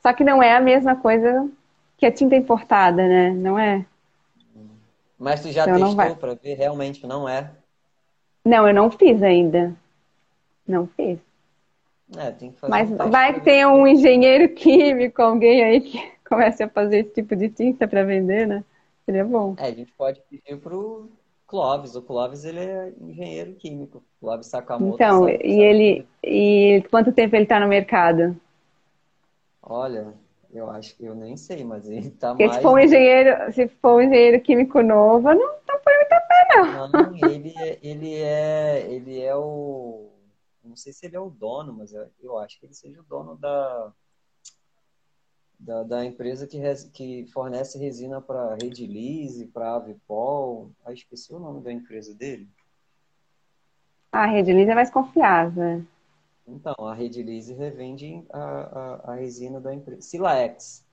Só que não é a mesma coisa que a tinta importada, né? Não é? Mas tu já então testou para ver realmente não é? Não, eu não fiz ainda. Não fiz. É, tem que fazer Mas um vai que tenha um engenheiro químico, alguém aí que <laughs> comece a fazer esse tipo de tinta para vender, né? Seria bom. É, a gente pode pedir pro Clóvis. O Clóvis, ele é engenheiro químico. Clóvis Sakamoto. Então, sabe, e sabe ele... E quanto tempo ele está no mercado? Olha, eu acho que eu nem sei, mas ele tá Porque mais. Se for um engenheiro, se for um engenheiro químico novo, não, não foi muito a pé, não. Não, ele, é, ele é. Ele é o. Não sei se ele é o dono, mas eu acho que ele seja o dono da. Da, da empresa que, res, que fornece resina para Redilize, para Avipol. Ah, esqueci o nome da empresa dele. Ah, a Redilize é mais confiável. Então, a Redilize revende a, a, a, resina da empresa. Silaex,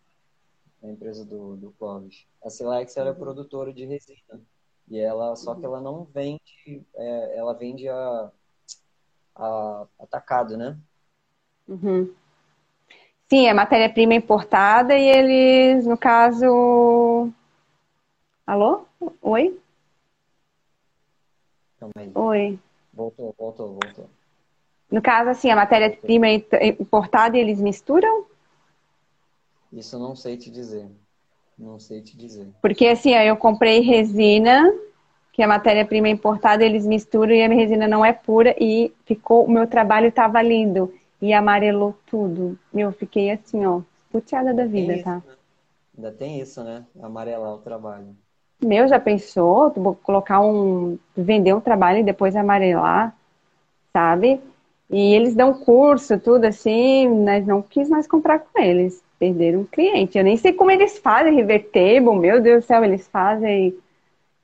a empresa do, do Clóvis. A Silaex era é produtora de resina. E ela, só que ela não vende, é, ela vende a, a atacado, né? Uhum. Sim, é matéria-prima importada e eles, no caso. Alô? Oi? Também. Oi. Voltou, voltou, voltou. No caso, assim, a matéria-prima é importada e eles misturam? Isso eu não sei te dizer. Não sei te dizer. Porque assim, eu comprei resina, que a matéria-prima é importada, eles misturam e a minha resina não é pura e ficou, o meu trabalho estava lindo e amarelou tudo. Eu fiquei assim, ó, puteada da vida, isso, tá? Né? Ainda tem isso, né? Amarelar o trabalho. Meu, já pensou? Vou colocar um. vender um trabalho e depois amarelar, sabe? E eles dão curso, tudo assim, mas não quis mais comprar com eles. Perderam um cliente. Eu nem sei como eles fazem revertable, meu Deus do céu, eles fazem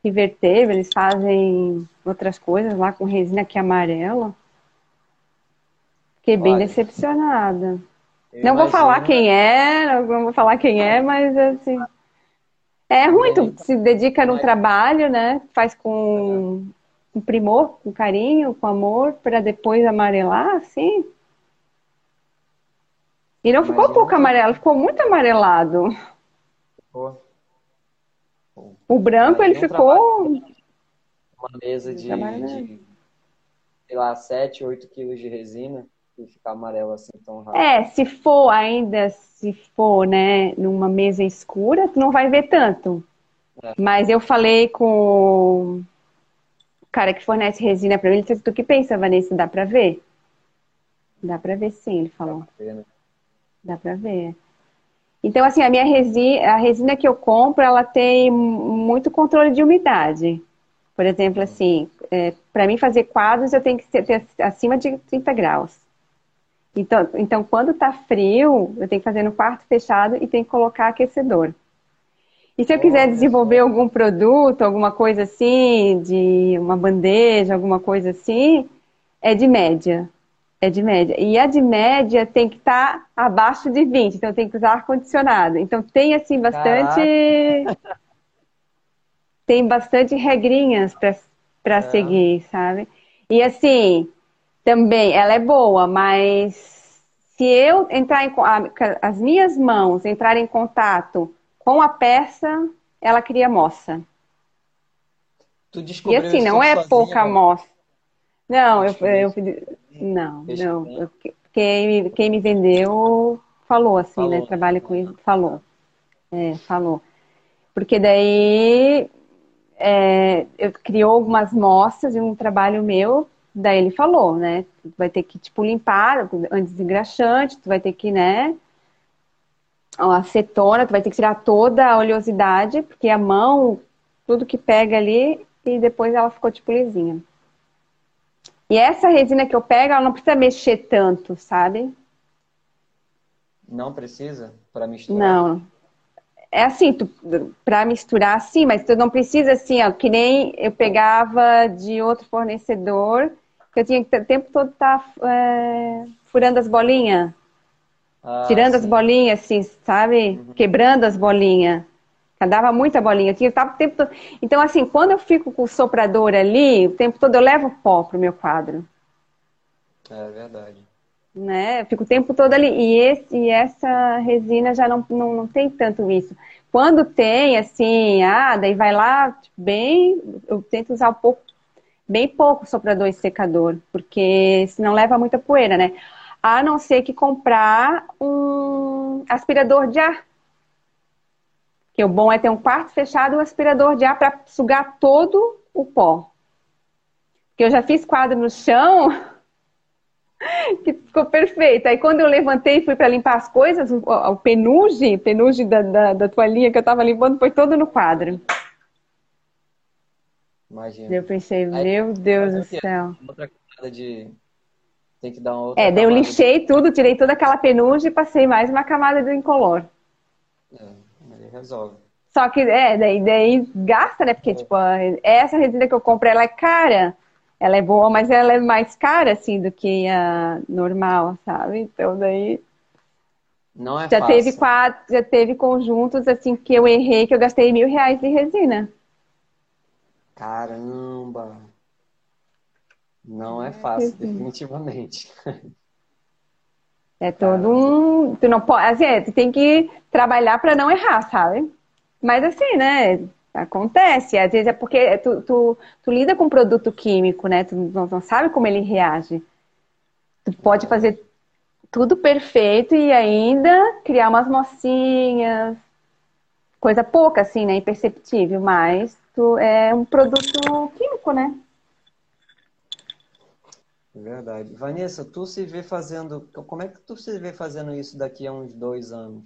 revertable, eles fazem outras coisas lá com resina que é amarela. Fiquei bem Olha, decepcionada. Não vou falar quem é, não vou falar quem é, mas assim. É ruim, tu se dedica no trabalho, né? Faz com, com primor, com carinho, com amor, para depois amarelar, assim. E não ficou pouco amarelo, ficou muito amarelado. Ficou. O branco, ele ficou. Uma mesa de, de, sei lá, 7, 8 quilos de resina e ficar amarelo assim tão rápido. É, se for ainda, se for, né, numa mesa escura, tu não vai ver tanto. É. Mas eu falei com cara que fornece resina para mim, ele disse, tu que pensa, Vanessa, dá pra ver? Dá pra ver sim, ele falou. Dá pra ver, né? Dá pra ver. Então, assim, a minha resina, a resina que eu compro, ela tem muito controle de umidade. Por exemplo, assim, é, para mim fazer quadros, eu tenho que ter acima de 30 graus. Então, então quando está frio, eu tenho que fazer no quarto fechado e tenho que colocar aquecedor. E se eu quiser desenvolver algum produto, alguma coisa assim, de uma bandeja, alguma coisa assim, é de média. É de média. E a de média tem que estar tá abaixo de 20, então tem que usar ar-condicionado. Então tem assim bastante. Caraca. <laughs> Tem bastante regrinhas para é. seguir, sabe? E assim, também ela é boa, mas se eu entrar em as minhas mãos entrarem em contato com a peça, ela cria moça. Tu descobriu e assim, não é pouca moça. Não, eu, eu, não, não. quem, quem me vendeu falou assim, né, falou, né? Trabalha com isso, falou. É, falou. Porque daí é, eu criou algumas mostras de um trabalho meu, daí ele falou, né? Tu vai ter que, tipo, limpar antes engraxante, tu vai ter que, né? A acetona, tu vai ter que tirar toda a oleosidade, porque a mão, tudo que pega ali, e depois ela ficou tipo lisinha. E essa resina que eu pego, ela não precisa mexer tanto, sabe? Não precisa para misturar? Não. É assim, para misturar sim, mas tu não precisa assim, ó, que nem eu pegava de outro fornecedor, que eu tinha que o tempo todo estar tá, é, furando as bolinhas. Ah, tirando sim. as bolinhas, assim, sabe? Uhum. Quebrando as bolinhas. Dava muita bolinha. tinha, tava o tempo todo... Então, assim, quando eu fico com o soprador ali, o tempo todo eu levo pó pro meu quadro. É verdade. Né? Eu fico o tempo todo ali. E, esse, e essa resina já não, não, não tem tanto isso. Quando tem, assim, ah, daí vai lá bem, eu tento usar um pouco, bem pouco soprador e secador, porque senão leva muita poeira, né? A não ser que comprar um aspirador de ar que o bom é ter um quarto fechado e um aspirador de ar para sugar todo o pó. Porque eu já fiz quadro no chão <laughs> que ficou perfeito. Aí quando eu levantei e fui para limpar as coisas, o, o penuge, penuge da, da, da toalhinha que eu estava limpando foi todo no quadro. Imagina. Eu pensei, Aí, meu Deus do céu. Outra camada de. Tem que dar uma outra. É, daí eu lixei de... tudo, tirei toda aquela penugem e passei mais uma camada de incolor. É resolve. Só que, é, daí, daí gasta, né? Porque, é. tipo, essa resina que eu compro, ela é cara. Ela é boa, mas ela é mais cara, assim, do que a normal, sabe? Então, daí... Não é já fácil. Teve quatro, já teve conjuntos, assim, que eu errei, que eu gastei mil reais de resina. Caramba! Não é fácil, definitivamente. É todo um. Tu não pode. Assim, é, tu tem que trabalhar para não errar, sabe? Mas assim, né? Acontece. Às vezes é porque tu, tu, tu lida com produto químico, né? Tu não, não sabe como ele reage. Tu pode fazer tudo perfeito e ainda criar umas mocinhas. Coisa pouca, assim, né? Imperceptível, mas tu, é um produto químico, né? Verdade. Vanessa, tu se vê fazendo. Como é que tu se vê fazendo isso daqui a uns dois anos?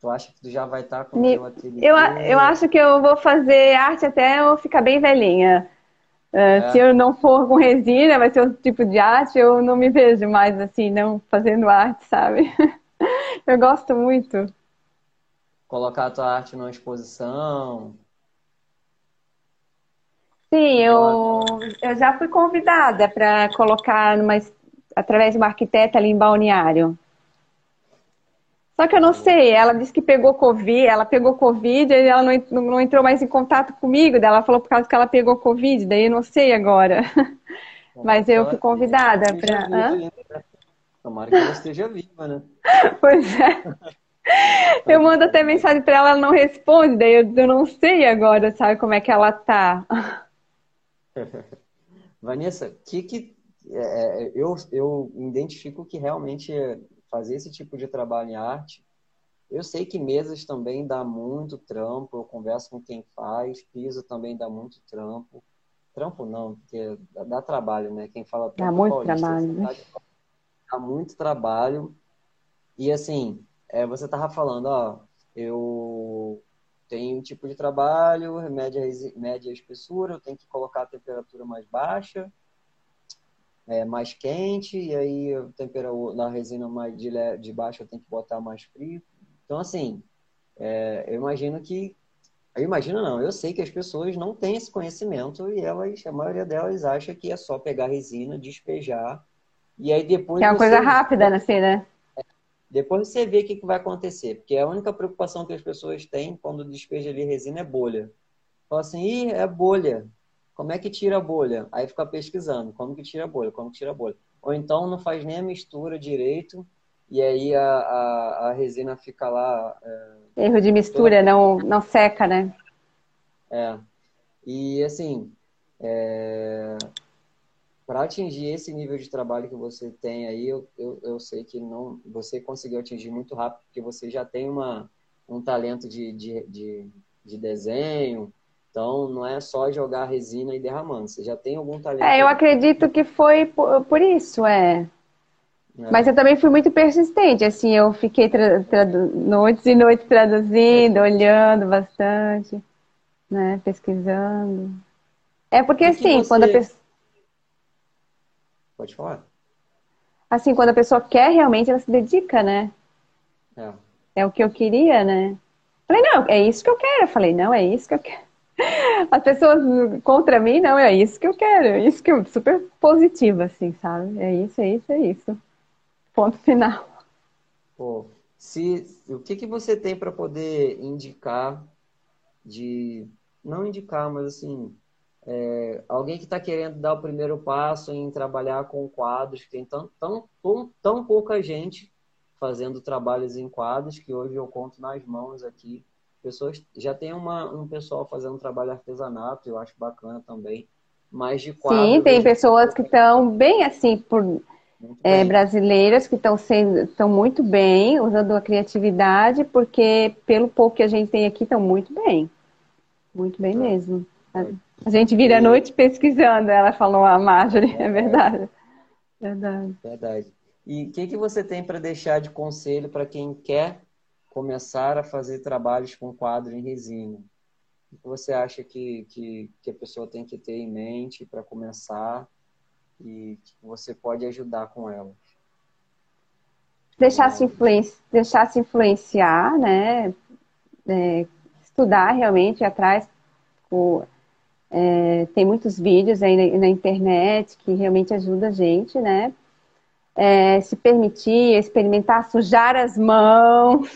Tu acha que tu já vai estar com o teu ateliê? Eu, eu acho que eu vou fazer arte até eu ficar bem velhinha. Uh, é. Se eu não for com resina, vai ser outro tipo de arte, eu não me vejo mais assim, não fazendo arte, sabe? <laughs> eu gosto muito. Colocar a tua arte numa exposição. Sim, eu, eu já fui convidada para colocar numa, através de uma arquiteta ali em Balneário. Só que eu não sei, ela disse que pegou Covid, ela pegou Covid e ela não, não entrou mais em contato comigo, daí ela falou por causa que ela pegou Covid, daí eu não sei agora. Mas eu fui convidada para. Né? Tomara que ela esteja viva, né? <laughs> Pois é. <laughs> Eu mando até mensagem para ela, ela não responde, daí eu, eu não sei agora, sabe, como é que ela tá. <laughs> Vanessa, que que é, é, eu, eu identifico que realmente fazer esse tipo de trabalho em arte, eu sei que mesas também dá muito trampo, eu converso com quem faz, piso também dá muito trampo. Trampo não, porque dá, trabalho, né? Quem fala trampo, dá muito paulista, trabalho. Né? Dá muito trabalho. E assim, é, você tava falando, ó, eu tenho um tipo de trabalho, média, média espessura, eu tenho que colocar a temperatura mais baixa, é, mais quente, e aí a temperatura na resina mais de, de baixo eu tenho que botar mais frio. Então, assim, é, eu imagino que. Eu imagino não, eu sei que as pessoas não têm esse conhecimento e elas, a maioria delas acha que é só pegar resina, despejar, e aí depois. Que é uma coisa rápida, assim, né? Depois você vê o que, vai acontecer, porque a única preocupação que as pessoas têm quando despeja ali resina é bolha. Fala assim, Ih, é bolha. Como é que tira a bolha? Aí fica pesquisando, como que tira a bolha, como que tira a bolha. Ou então não faz nem a mistura direito e aí a, a, a resina fica lá. É, Erro de mistura, toda... não, não seca, né? É. E assim, é... para atingir esse nível de trabalho que você tem aí, eu, eu, eu sei que não você conseguiu atingir muito rápido, porque você já tem uma, um talento de, de, de, de desenho, então, não é só jogar resina e derramando. Você já tem algum talento. É, eu acredito que foi por, por isso, é. é. Mas eu também fui muito persistente. Assim, eu fiquei noites e noites traduzindo, é. olhando bastante, né? Pesquisando. É porque, assim, você... quando a pessoa. Pode falar. Assim, quando a pessoa quer realmente, ela se dedica, né? É. É o que eu queria, né? Falei, não, é isso que eu quero. Eu falei, não, é isso que eu quero. <laughs> As pessoas contra mim, não, é isso que eu quero, é isso que eu super positiva, assim, sabe? É isso, é isso, é isso. Ponto final. Pô, se, o que, que você tem para poder indicar de. Não indicar, mas assim. É, alguém que está querendo dar o primeiro passo em trabalhar com quadros, que tem tão, tão, tão, tão pouca gente fazendo trabalhos em quadros, que hoje eu conto nas mãos aqui pessoas já tem uma, um pessoal fazendo um trabalho artesanato, eu acho bacana também. Mas de quadro. Sim, tem pessoas que estão bem assim por é, brasileiras que estão sendo estão muito bem usando a criatividade, porque pelo pouco que a gente tem aqui estão muito bem, muito bem é. mesmo. A, gente vira a noite pesquisando. Ela falou a Marjorie, é, é verdade. Verdade. Verdade. E o que, que você tem para deixar de conselho para quem quer começar a fazer trabalhos com quadro em resina? O que você acha que, que, que a pessoa tem que ter em mente para começar e que você pode ajudar com ela? Deixar se, influenciar, deixar se influenciar, né? É, estudar realmente atrás. O, é, tem muitos vídeos aí na, na, internet que realmente ajudam a gente, né? É, se permitir, experimentar, sujar as mãos,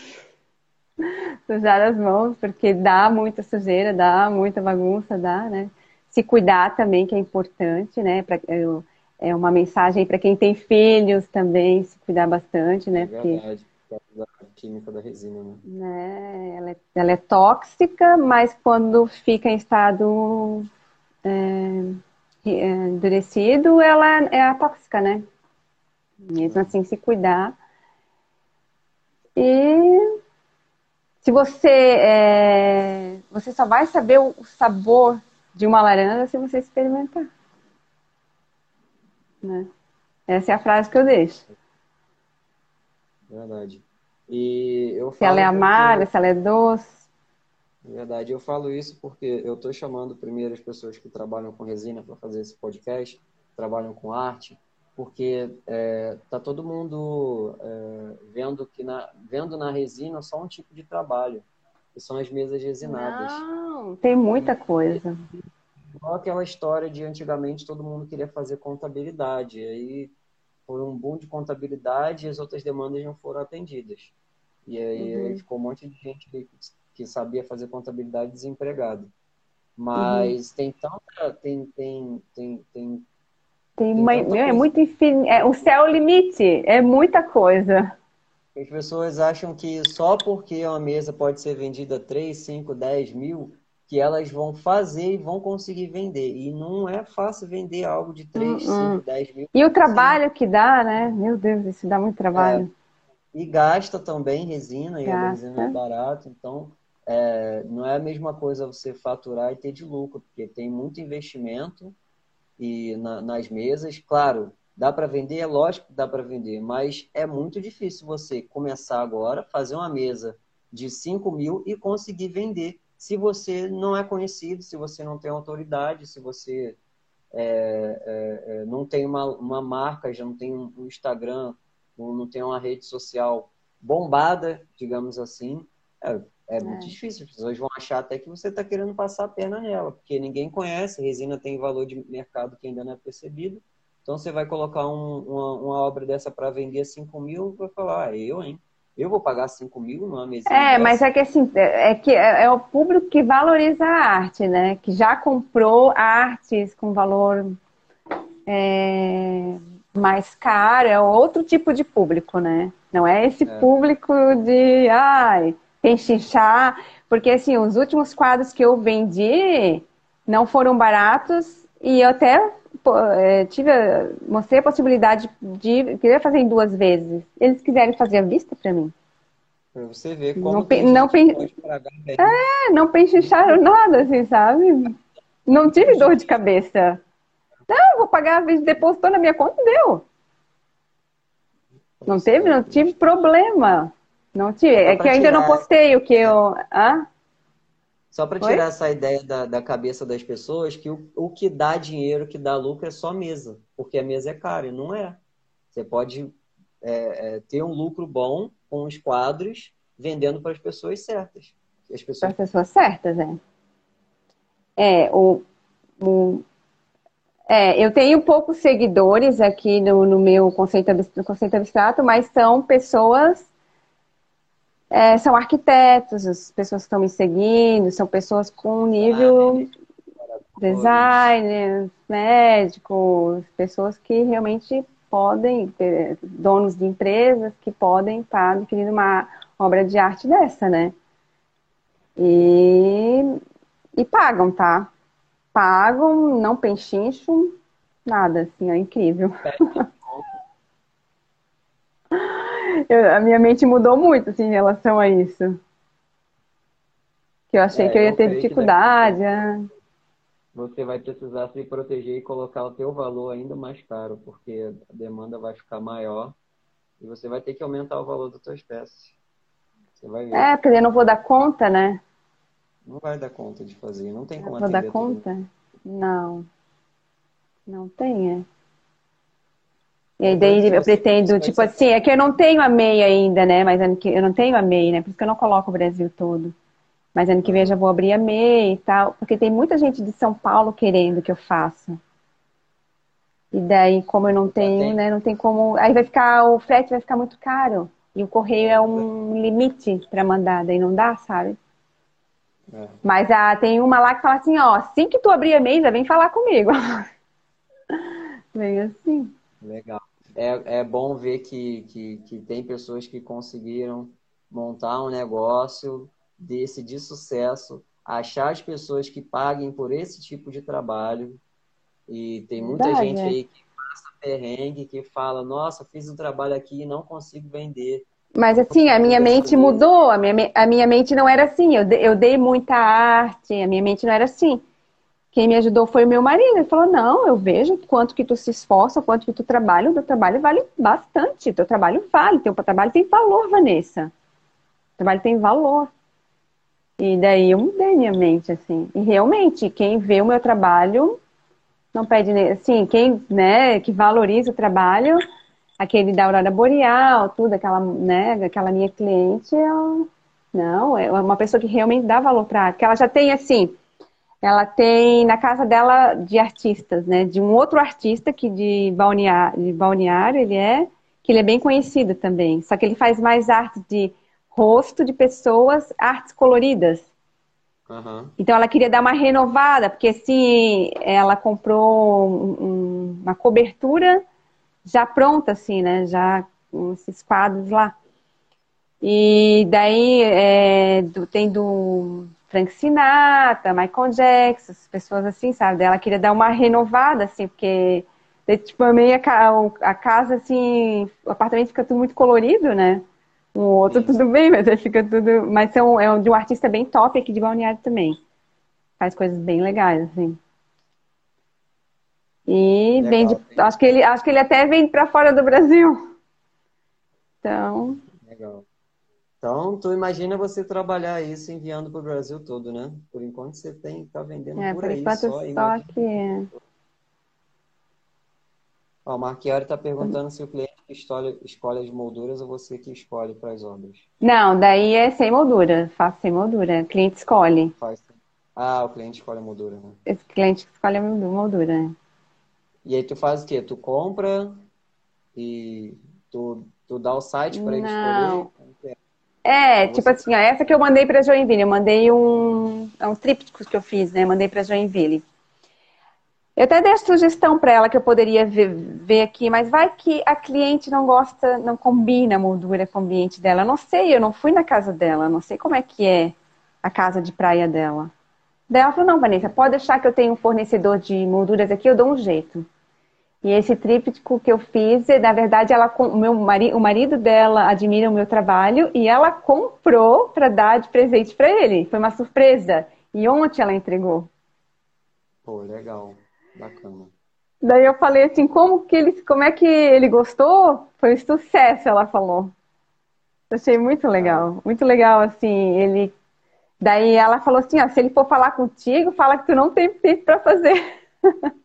<laughs> sujar as mãos, porque dá muita sujeira, dá muita bagunça, dá, né? Se cuidar também, que é importante, né? Pra, é uma mensagem para quem tem filhos também, se cuidar bastante, né? É verdade, porque... a química da resina, né? né? Ela, é, ela é tóxica, mas quando fica em estado é, é endurecido, ela é a tóxica, né? Mesmo assim, se cuidar. E se você é, você só vai saber o sabor de uma laranja se você experimentar. Né? Essa é a frase que eu deixo. Verdade. E eu se ela é amarga, porque... se ela é doce. Verdade. Eu falo isso porque eu estou chamando primeiro as pessoas que trabalham com resina para fazer esse podcast, trabalham com arte, porque é, tá todo mundo é, vendo que na, vendo na resina só um tipo de trabalho, que são as mesas resinadas. Não, tem muita coisa. Igual aquela história de antigamente todo mundo queria fazer contabilidade, aí foi um boom de contabilidade e as outras demandas não foram atendidas. E aí uhum. ficou um monte de gente que, que sabia fazer contabilidade desempregado. Mas uhum. tem tanta. Tem, tem, tem, tem, tem uma, é muito infinito. É, o céu é o limite, é muita coisa. As pessoas acham que só porque uma mesa pode ser vendida 3, 5, 10 mil, que elas vão fazer e vão conseguir vender. E não é fácil vender algo de 3, uh 5, 10 mil. E o trabalho que dá, né? Meu Deus, isso dá muito trabalho. É. E gasta também resina, e a resina é barato, então é, não é a mesma coisa você faturar e ter de lucro, porque tem muito investimento e na, nas mesas, claro, Dá para vender? É lógico que dá para vender, mas é muito difícil você começar agora, fazer uma mesa de 5 mil e conseguir vender. Se você não é conhecido, se você não tem autoridade, se você é, é, é não tem uma, uma marca, já não tem um Instagram, não tem uma rede social bombada, digamos assim, é, é, muito é. difícil. As pessoas vão achar até que você está querendo passar a perna nela, porque ninguém conhece, resina tem valor de mercado que ainda não é percebido. Então você vai colocar um, uma, uma, obra dessa para vender 5 mil, vai falar, ah, eu, hein? Eu vou pagar 5 mil numa mesinha. É, dessa? mas é que assim, é, é que é, é, o público que valoriza a arte, né? Que já comprou artes com valor é, mais caro, é outro tipo de público, né? Não é esse é. público de ai, enchinchar, porque assim, os últimos quadros que eu vendi não foram baratos e eu até é, tive, mostrei a possibilidade de querer fazer em duas vezes. Eles quiserem fazer a vista para mim. Pra você ver como não, pe não pe É, não pechincharam nada, assim, sabe? Não tive dor de cabeça. Não, vou pagar, depositou na minha conta deu. Não teve, não tive problema. Não tive. É que ainda não postei o que eu. Ah? Só para tirar Oi? essa ideia da, da cabeça das pessoas que o, o que dá dinheiro, o que dá lucro é só mesa, porque a mesa é cara, e não é. Você pode é, é, ter um lucro bom com os quadros vendendo para as pessoas certas. As pessoas... Para as pessoas certas, é. É, o, o, é, eu tenho poucos seguidores aqui no, no meu conceito, conceito abstrato, mas são pessoas é, são arquitetos, as pessoas que estão me seguindo, são pessoas com nível designers, médicos, pessoas que realmente podem, donos de empresas que podem estar adquirindo uma obra de arte dessa, né? E, e pagam, tá? Pagam, não penchincham, nada, assim, é incrível. <laughs> eu, a minha mente mudou muito assim, em relação a isso. Que eu achei é, que eu ia ter dificuldade. É. Você vai precisar se proteger e colocar o teu valor ainda mais caro, porque a demanda vai ficar maior e você vai ter que aumentar o valor das suas peças. Você vai ver. É, porque eu não vou dar conta, né? Não vai dar conta de fazer, não tem como não Vou dar conta? Não. Não tem, é. E aí daí eu pretendo, tipo assim, é que eu não tenho a MEI ainda, né? Mas ano que eu não tenho a MEI, né? Por isso que eu não coloco o Brasil todo. Mas ano que vem eu já vou abrir a MEI e tal, porque tem muita gente de São Paulo querendo que eu faça. E daí, como eu não tenho, né? Não tem como. Aí vai ficar, o frete vai ficar muito caro. E o correio é um limite para mandar, daí não dá, sabe? É. Mas ah, tem uma lá que fala assim, ó, assim que tu abrir a MEI, vem falar comigo. <laughs> Vem assim. Legal é, é bom ver que, que, que tem pessoas que conseguiram montar um negócio desse de sucesso, achar as pessoas que paguem por esse tipo de trabalho. E tem muita Verdade, gente aí que passa perrengue, que fala, nossa, fiz um trabalho aqui e não consigo vender. Mas assim, a minha mente mudou, a minha, a minha mente não era assim, eu, eu dei muita arte, a minha mente não era assim. Quem me ajudou foi o meu marido. Ele falou: Não, eu vejo quanto que tu se esforça, quanto que tu trabalha. O teu trabalho vale bastante. Teu trabalho vale. Teu trabalho tem valor, Vanessa. O trabalho tem valor. E daí eu mudei minha mente, assim. E realmente, quem vê o meu trabalho não pede, assim, quem, né, que valoriza o trabalho, aquele da Aurora Boreal, tudo, aquela, né, aquela minha cliente, ela, não, é uma pessoa que realmente dá valor para que ela já tem, assim, ela tem na casa dela de artistas, né? De um outro artista que de balneário, de balneário ele é, que ele é bem conhecido também. Só que ele faz mais arte de rosto de pessoas, artes coloridas. Uhum. Então ela queria dar uma renovada, porque assim, ela comprou um, uma cobertura já pronta, assim, né? Já com esses quadros lá. E daí é, do, tem do Frank Sinatra, Michael Jackson, pessoas assim, sabe? Ela queria dar uma renovada, assim, porque tipo, é meio a, casa, assim, o apartamento fica tudo muito colorido, né? Um outro tudo bem, mas fica tudo. Mas são, é de um artista bem top aqui de Balneário também. Faz coisas bem legais, assim. E Legal, vem de, acho que ele acho que ele até vem para fora do Brasil. Então. Legal. Então, tu imagina você trabalhar isso enviando para o Brasil todo, né? Por enquanto você tem tá vendendo é, por, por aí só. só. Ó, o Marchiori está perguntando se o cliente escolhe, escolhe as molduras ou você que escolhe para as obras. Não, daí é sem moldura. Faço sem moldura. O cliente escolhe. Faz. Ah, o cliente escolhe a moldura, né? Esse cliente escolhe a moldura. E aí tu faz o quê? Tu compra e tu, tu dá o site para ele escolher? É, tipo assim, ó, essa que eu mandei para Joinville, eu mandei um, é um trípticos que eu fiz, né? Mandei para Joinville. Eu até dei a sugestão para ela que eu poderia ver, ver, aqui, mas vai que a cliente não gosta, não combina a moldura com o ambiente dela. Eu não sei, eu não fui na casa dela, não sei como é que é a casa de praia dela. Daí ela falou, não, Vanessa, pode deixar que eu tenho um fornecedor de molduras aqui, eu dou um jeito. E esse tríptico que eu fiz, na verdade, ela, o, meu marido, o marido dela admira o meu trabalho e ela comprou para dar de presente para ele. Foi uma surpresa. E ontem ela entregou. Pô, legal. Bacana. Daí eu falei assim, como que ele, como é que ele gostou? Foi um sucesso, ela falou. Eu achei muito legal, ah. muito legal, assim, ele... Daí ela falou assim, ó, se ele for falar contigo, fala que tu não tem tempo para fazer. <laughs>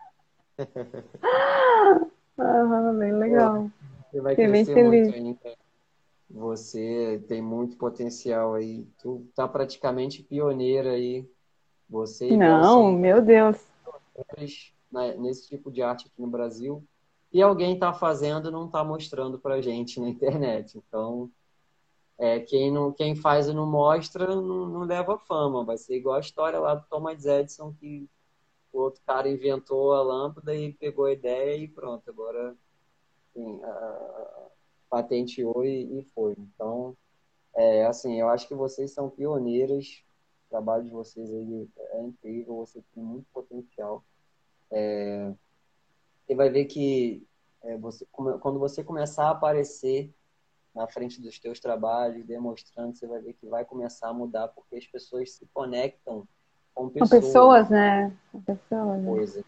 ah, bem legal. Você vai Fiquei crescer muito ainda. Você tem muito potencial aí. Tu tá praticamente pioneira aí. Você Não, meu Deus né, nesse tipo de arte aqui no Brasil e alguém está fazendo não está mostrando para gente na internet. Então, é, quem, não, quem faz e não mostra não, não, leva fama. Vai ser igual a história lá do Thomas Edison, que o outro cara inventou a lâmpada e pegou a ideia e pronto, agora patenteou e, e, foi. Então, é, assim, eu acho que vocês são pioneiras, o trabalho de vocês aí é incrível, você tem muito potencial. É, você vai ver que é, você, quando você começar a aparecer na frente dos teus trabalhos, demonstrando, você vai ver que vai começar a mudar, porque as pessoas se conectam com pessoas. Com pessoas, né? Com pessoas. Né? Coisas.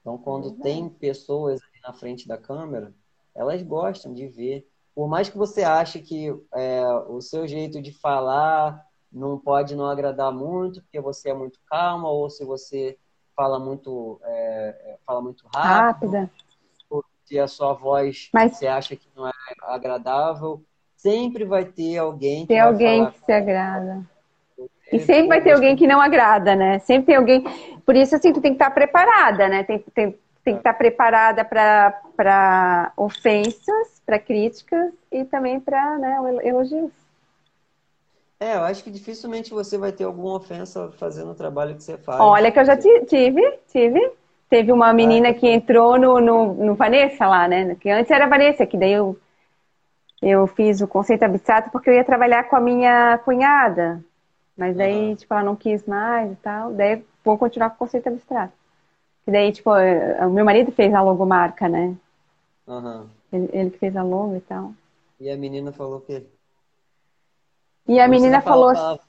Então, quando é tem pessoas na frente da câmera, elas gostam de ver. Por mais que você ache que é, o seu jeito de falar não pode não agradar muito, porque você é muito calma, ou se você fala muito, é, é, fala muito rápido, rápida. se a sua voz Mas... você acha que não é agradável, sempre vai ter alguém que tem alguém que se agrada. E sempre vai ter alguém que não agrada, né? Sempre tem alguém. Por isso, assim, tu tem que estar preparada, né? Tem, tem, tem que estar preparada para ofensas, para críticas e também para né, elogios. É, eu acho que dificilmente você vai ter alguma ofensa fazendo o trabalho que você faz. Olha que eu já tive, tive. Teve uma menina que entrou no, no, no, Vanessa lá, né? Que antes era Vanessa, que daí eu, eu fiz o conceito abstrato porque eu ia trabalhar com a minha cunhada. Mas daí, uhum. tipo, ela não quis mais e tal. Daí vou continuar com o conceito abstrato. E daí, tipo, o meu marido fez a logomarca, né? Uhum. Ele, ele que fez a logo e tal. E a menina falou que e a menina falou assim,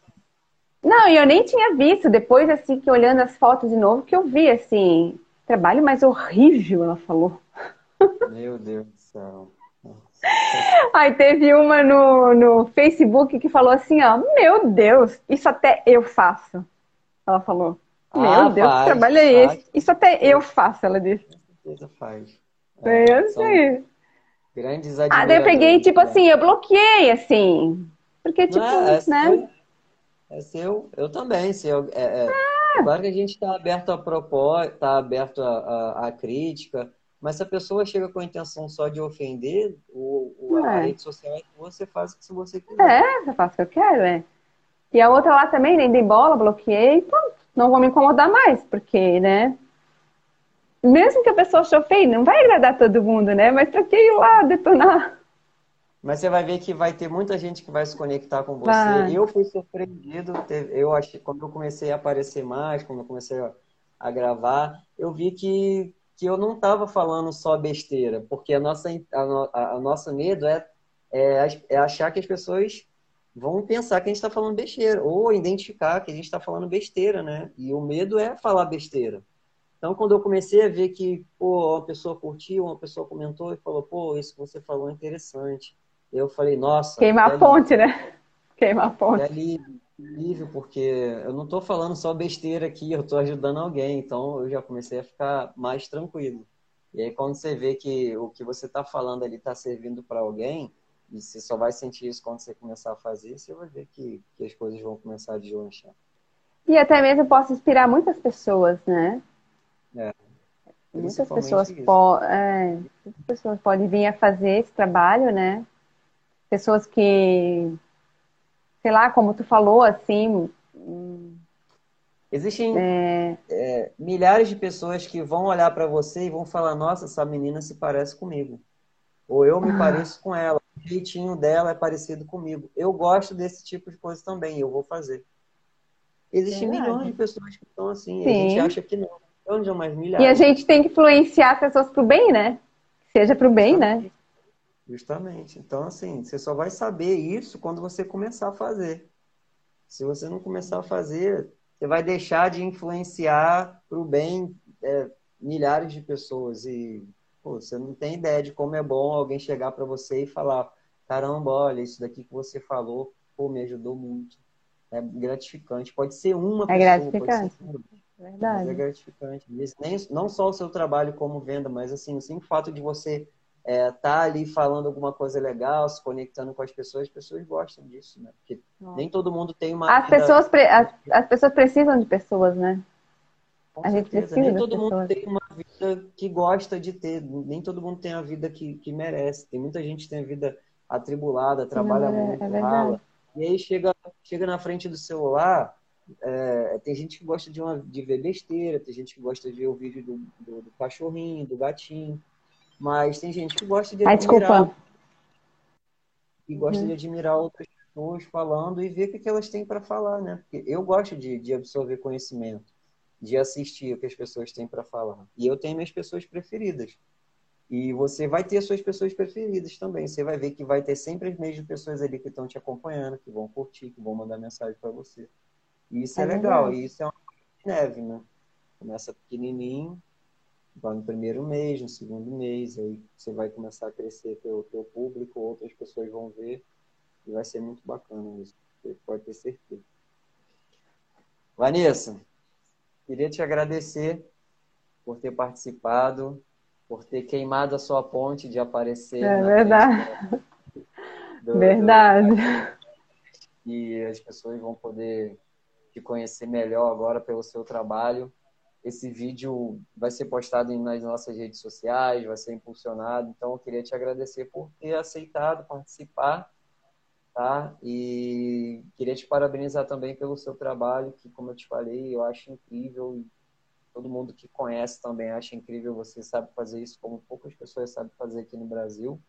não, e eu nem tinha visto, depois assim, que olhando as fotos de novo, que eu vi, assim, trabalho mais horrível, ela falou. Meu Deus do céu. Aí teve uma no, no Facebook que falou assim, ó, meu Deus, isso até eu faço. Ela falou, meu ah, Deus, faz, que trabalho é esse? Isso até eu faço, ela disse. Com certeza faz. É, eu sei. Grandes Ah, daí eu peguei, tipo né? assim, eu bloqueei, assim, porque, tipo, é, é né? Seu, é seu, eu também. Seu, é, é, ah. Claro que a gente está aberto a propósito, está aberto a, a, a, crítica, Mas se a pessoa chega com a intenção só de ofender, o, o a É. rede social é que você faz o que você quiser. É, eu faço o que eu quero, é. E a outra lá também, nem dei bola, bloqueei, pronto, não vou me incomodar mais, porque, né? Mesmo que a pessoa feio, não vai agradar todo mundo, né? Mas pra que ir lá detonar? Mas você vai ver que vai ter muita gente que vai se conectar com você. Vai. Eu fui surpreendido, eu achei, quando eu comecei a aparecer mais, quando eu comecei a, a gravar, eu vi que, que eu não estava falando só besteira, porque a nossa, a, a, a nosso medo é, é, é achar que as pessoas vão pensar que a gente está falando besteira, ou identificar que a gente está falando besteira, né? E o medo é falar besteira. Então, quando eu comecei a ver que, pô, uma pessoa curtiu, uma pessoa comentou e falou, pô, isso que você falou é interessante. Eu falei, nossa, Queimar que a ponte, né? Queimar a que ponte. que alívio, porque eu não estou falando só besteira aqui, eu estou ajudando alguém, então eu já comecei a ficar mais tranquilo. E aí, quando você vê que o que você está falando ali está servindo para alguém, e você só vai sentir isso quando você começar a fazer, você vai ver que, que as coisas vão começar a deslanchar. E até mesmo posso inspirar muitas pessoas, né? É, Muitas pessoas, po é, muitas pessoas podem vir a fazer esse trabalho, né? Pessoas que, sei lá, como tu falou, assim, Existem é, é, milhares de pessoas que vão olhar para você e vão falar: Nossa, essa menina se parece comigo. Ou eu me Ah. pareço com ela. O jeitinho dela é parecido comigo. Eu gosto desse tipo de coisa também, eu vou fazer. Existem Verdade. milhões de pessoas que estão assim. A Sim. gente acha que não. Onde é mais e a milhares? gente tem que influenciar as pessoas pro bem, né? Seja pro bem, né? Justamente. Então, assim, você só vai saber isso quando você começar a fazer. Se você não começar a fazer, você vai deixar de influenciar para o bem é, milhares de pessoas. E pô, você não tem ideia de como é bom alguém chegar para você e falar: caramba, olha, isso daqui que você falou, pô, me ajudou muito. É gratificante. Pode ser uma É pessoa, pode gratificante. ser duas. Mas é Verdade. gratificante. Nem, não só o seu trabalho como venda, mas assim, o simples fato de você estar ali falando alguma coisa legal, se conectando com as pessoas, as pessoas gostam disso, né? Porque nem todo mundo tem uma As pessoas, pre- as, as pessoas precisam de pessoas, né? com a gente certeza, precisa nem todo mundo pessoas. tem uma vida que gosta de ter, nem todo mundo tem a vida que, que merece. Tem muita gente que tem a vida atribulada, trabalha é- muito, é rala. E aí chega, chega na frente do celular, é, tem gente que gosta de, uma, de ver besteira, tem gente que gosta de ver o vídeo do, do, do cachorrinho, do gatinho, mas tem gente que gosta de admirar, que gosta Uhum. de admirar outras pessoas falando e ver o que elas têm para falar, né? Porque eu gosto de, de absorver conhecimento, de assistir o que as pessoas têm para falar. E eu tenho minhas pessoas preferidas. E você vai ter suas pessoas preferidas também. Você vai ver que vai ter sempre as mesmas pessoas ali que estão te acompanhando, que vão curtir, que vão mandar mensagem para você. E isso é, É legal. E isso é uma neve, né? Começa pequenininho, no primeiro mês, no segundo mês, aí você vai começar a crescer teu, teu público, outras pessoas vão ver. E vai ser muito bacana isso. Você pode ter certeza. Vanessa, queria te agradecer por ter participado, por ter queimado a sua ponte de aparecer. É verdade. do- do- Verdade. e as pessoas vão poder te conhecer melhor agora pelo seu trabalho. Esse vídeo vai ser postado nas nossas redes sociais, vai ser impulsionado. Então, eu queria te agradecer por ter aceitado participar, tá? E queria te parabenizar também pelo seu trabalho, que, como eu te falei, eu acho incrível todo mundo que conhece também acha incrível. Você sabe fazer isso como poucas pessoas sabem fazer aqui no Brasil.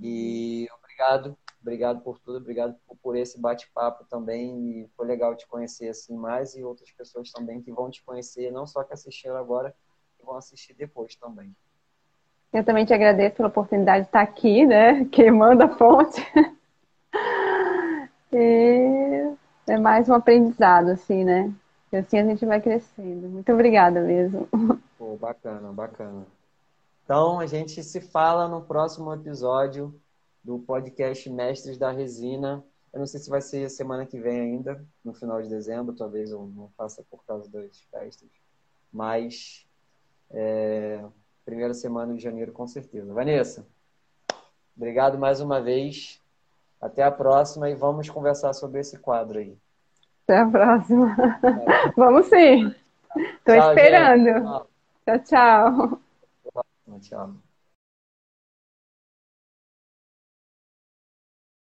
E obrigado, obrigado por tudo, obrigado por, esse bate-papo também. E foi legal te conhecer assim mais e outras pessoas também que vão te conhecer, não só que assistiram agora, que vão assistir depois também. Eu também te agradeço pela oportunidade de estar aqui, né? <laughs> Queimando a ponte. <laughs> E é mais um aprendizado, assim, né? E assim a gente vai crescendo. Muito obrigada mesmo. <laughs> Pô, bacana, bacana. Então, a gente se fala no próximo episódio do podcast Mestres da Resina. Eu não sei se vai ser semana que vem ainda, no final de dezembro, talvez eu não faça por causa das festas. Mas, é, primeira semana de janeiro, com certeza. Vanessa, obrigado mais uma vez. Até a próxima e vamos conversar sobre esse quadro aí. Até a próxima. <laughs> Vamos sim. Tchau, esperando. gente. Tchau. Tchau, tchau. Tchau.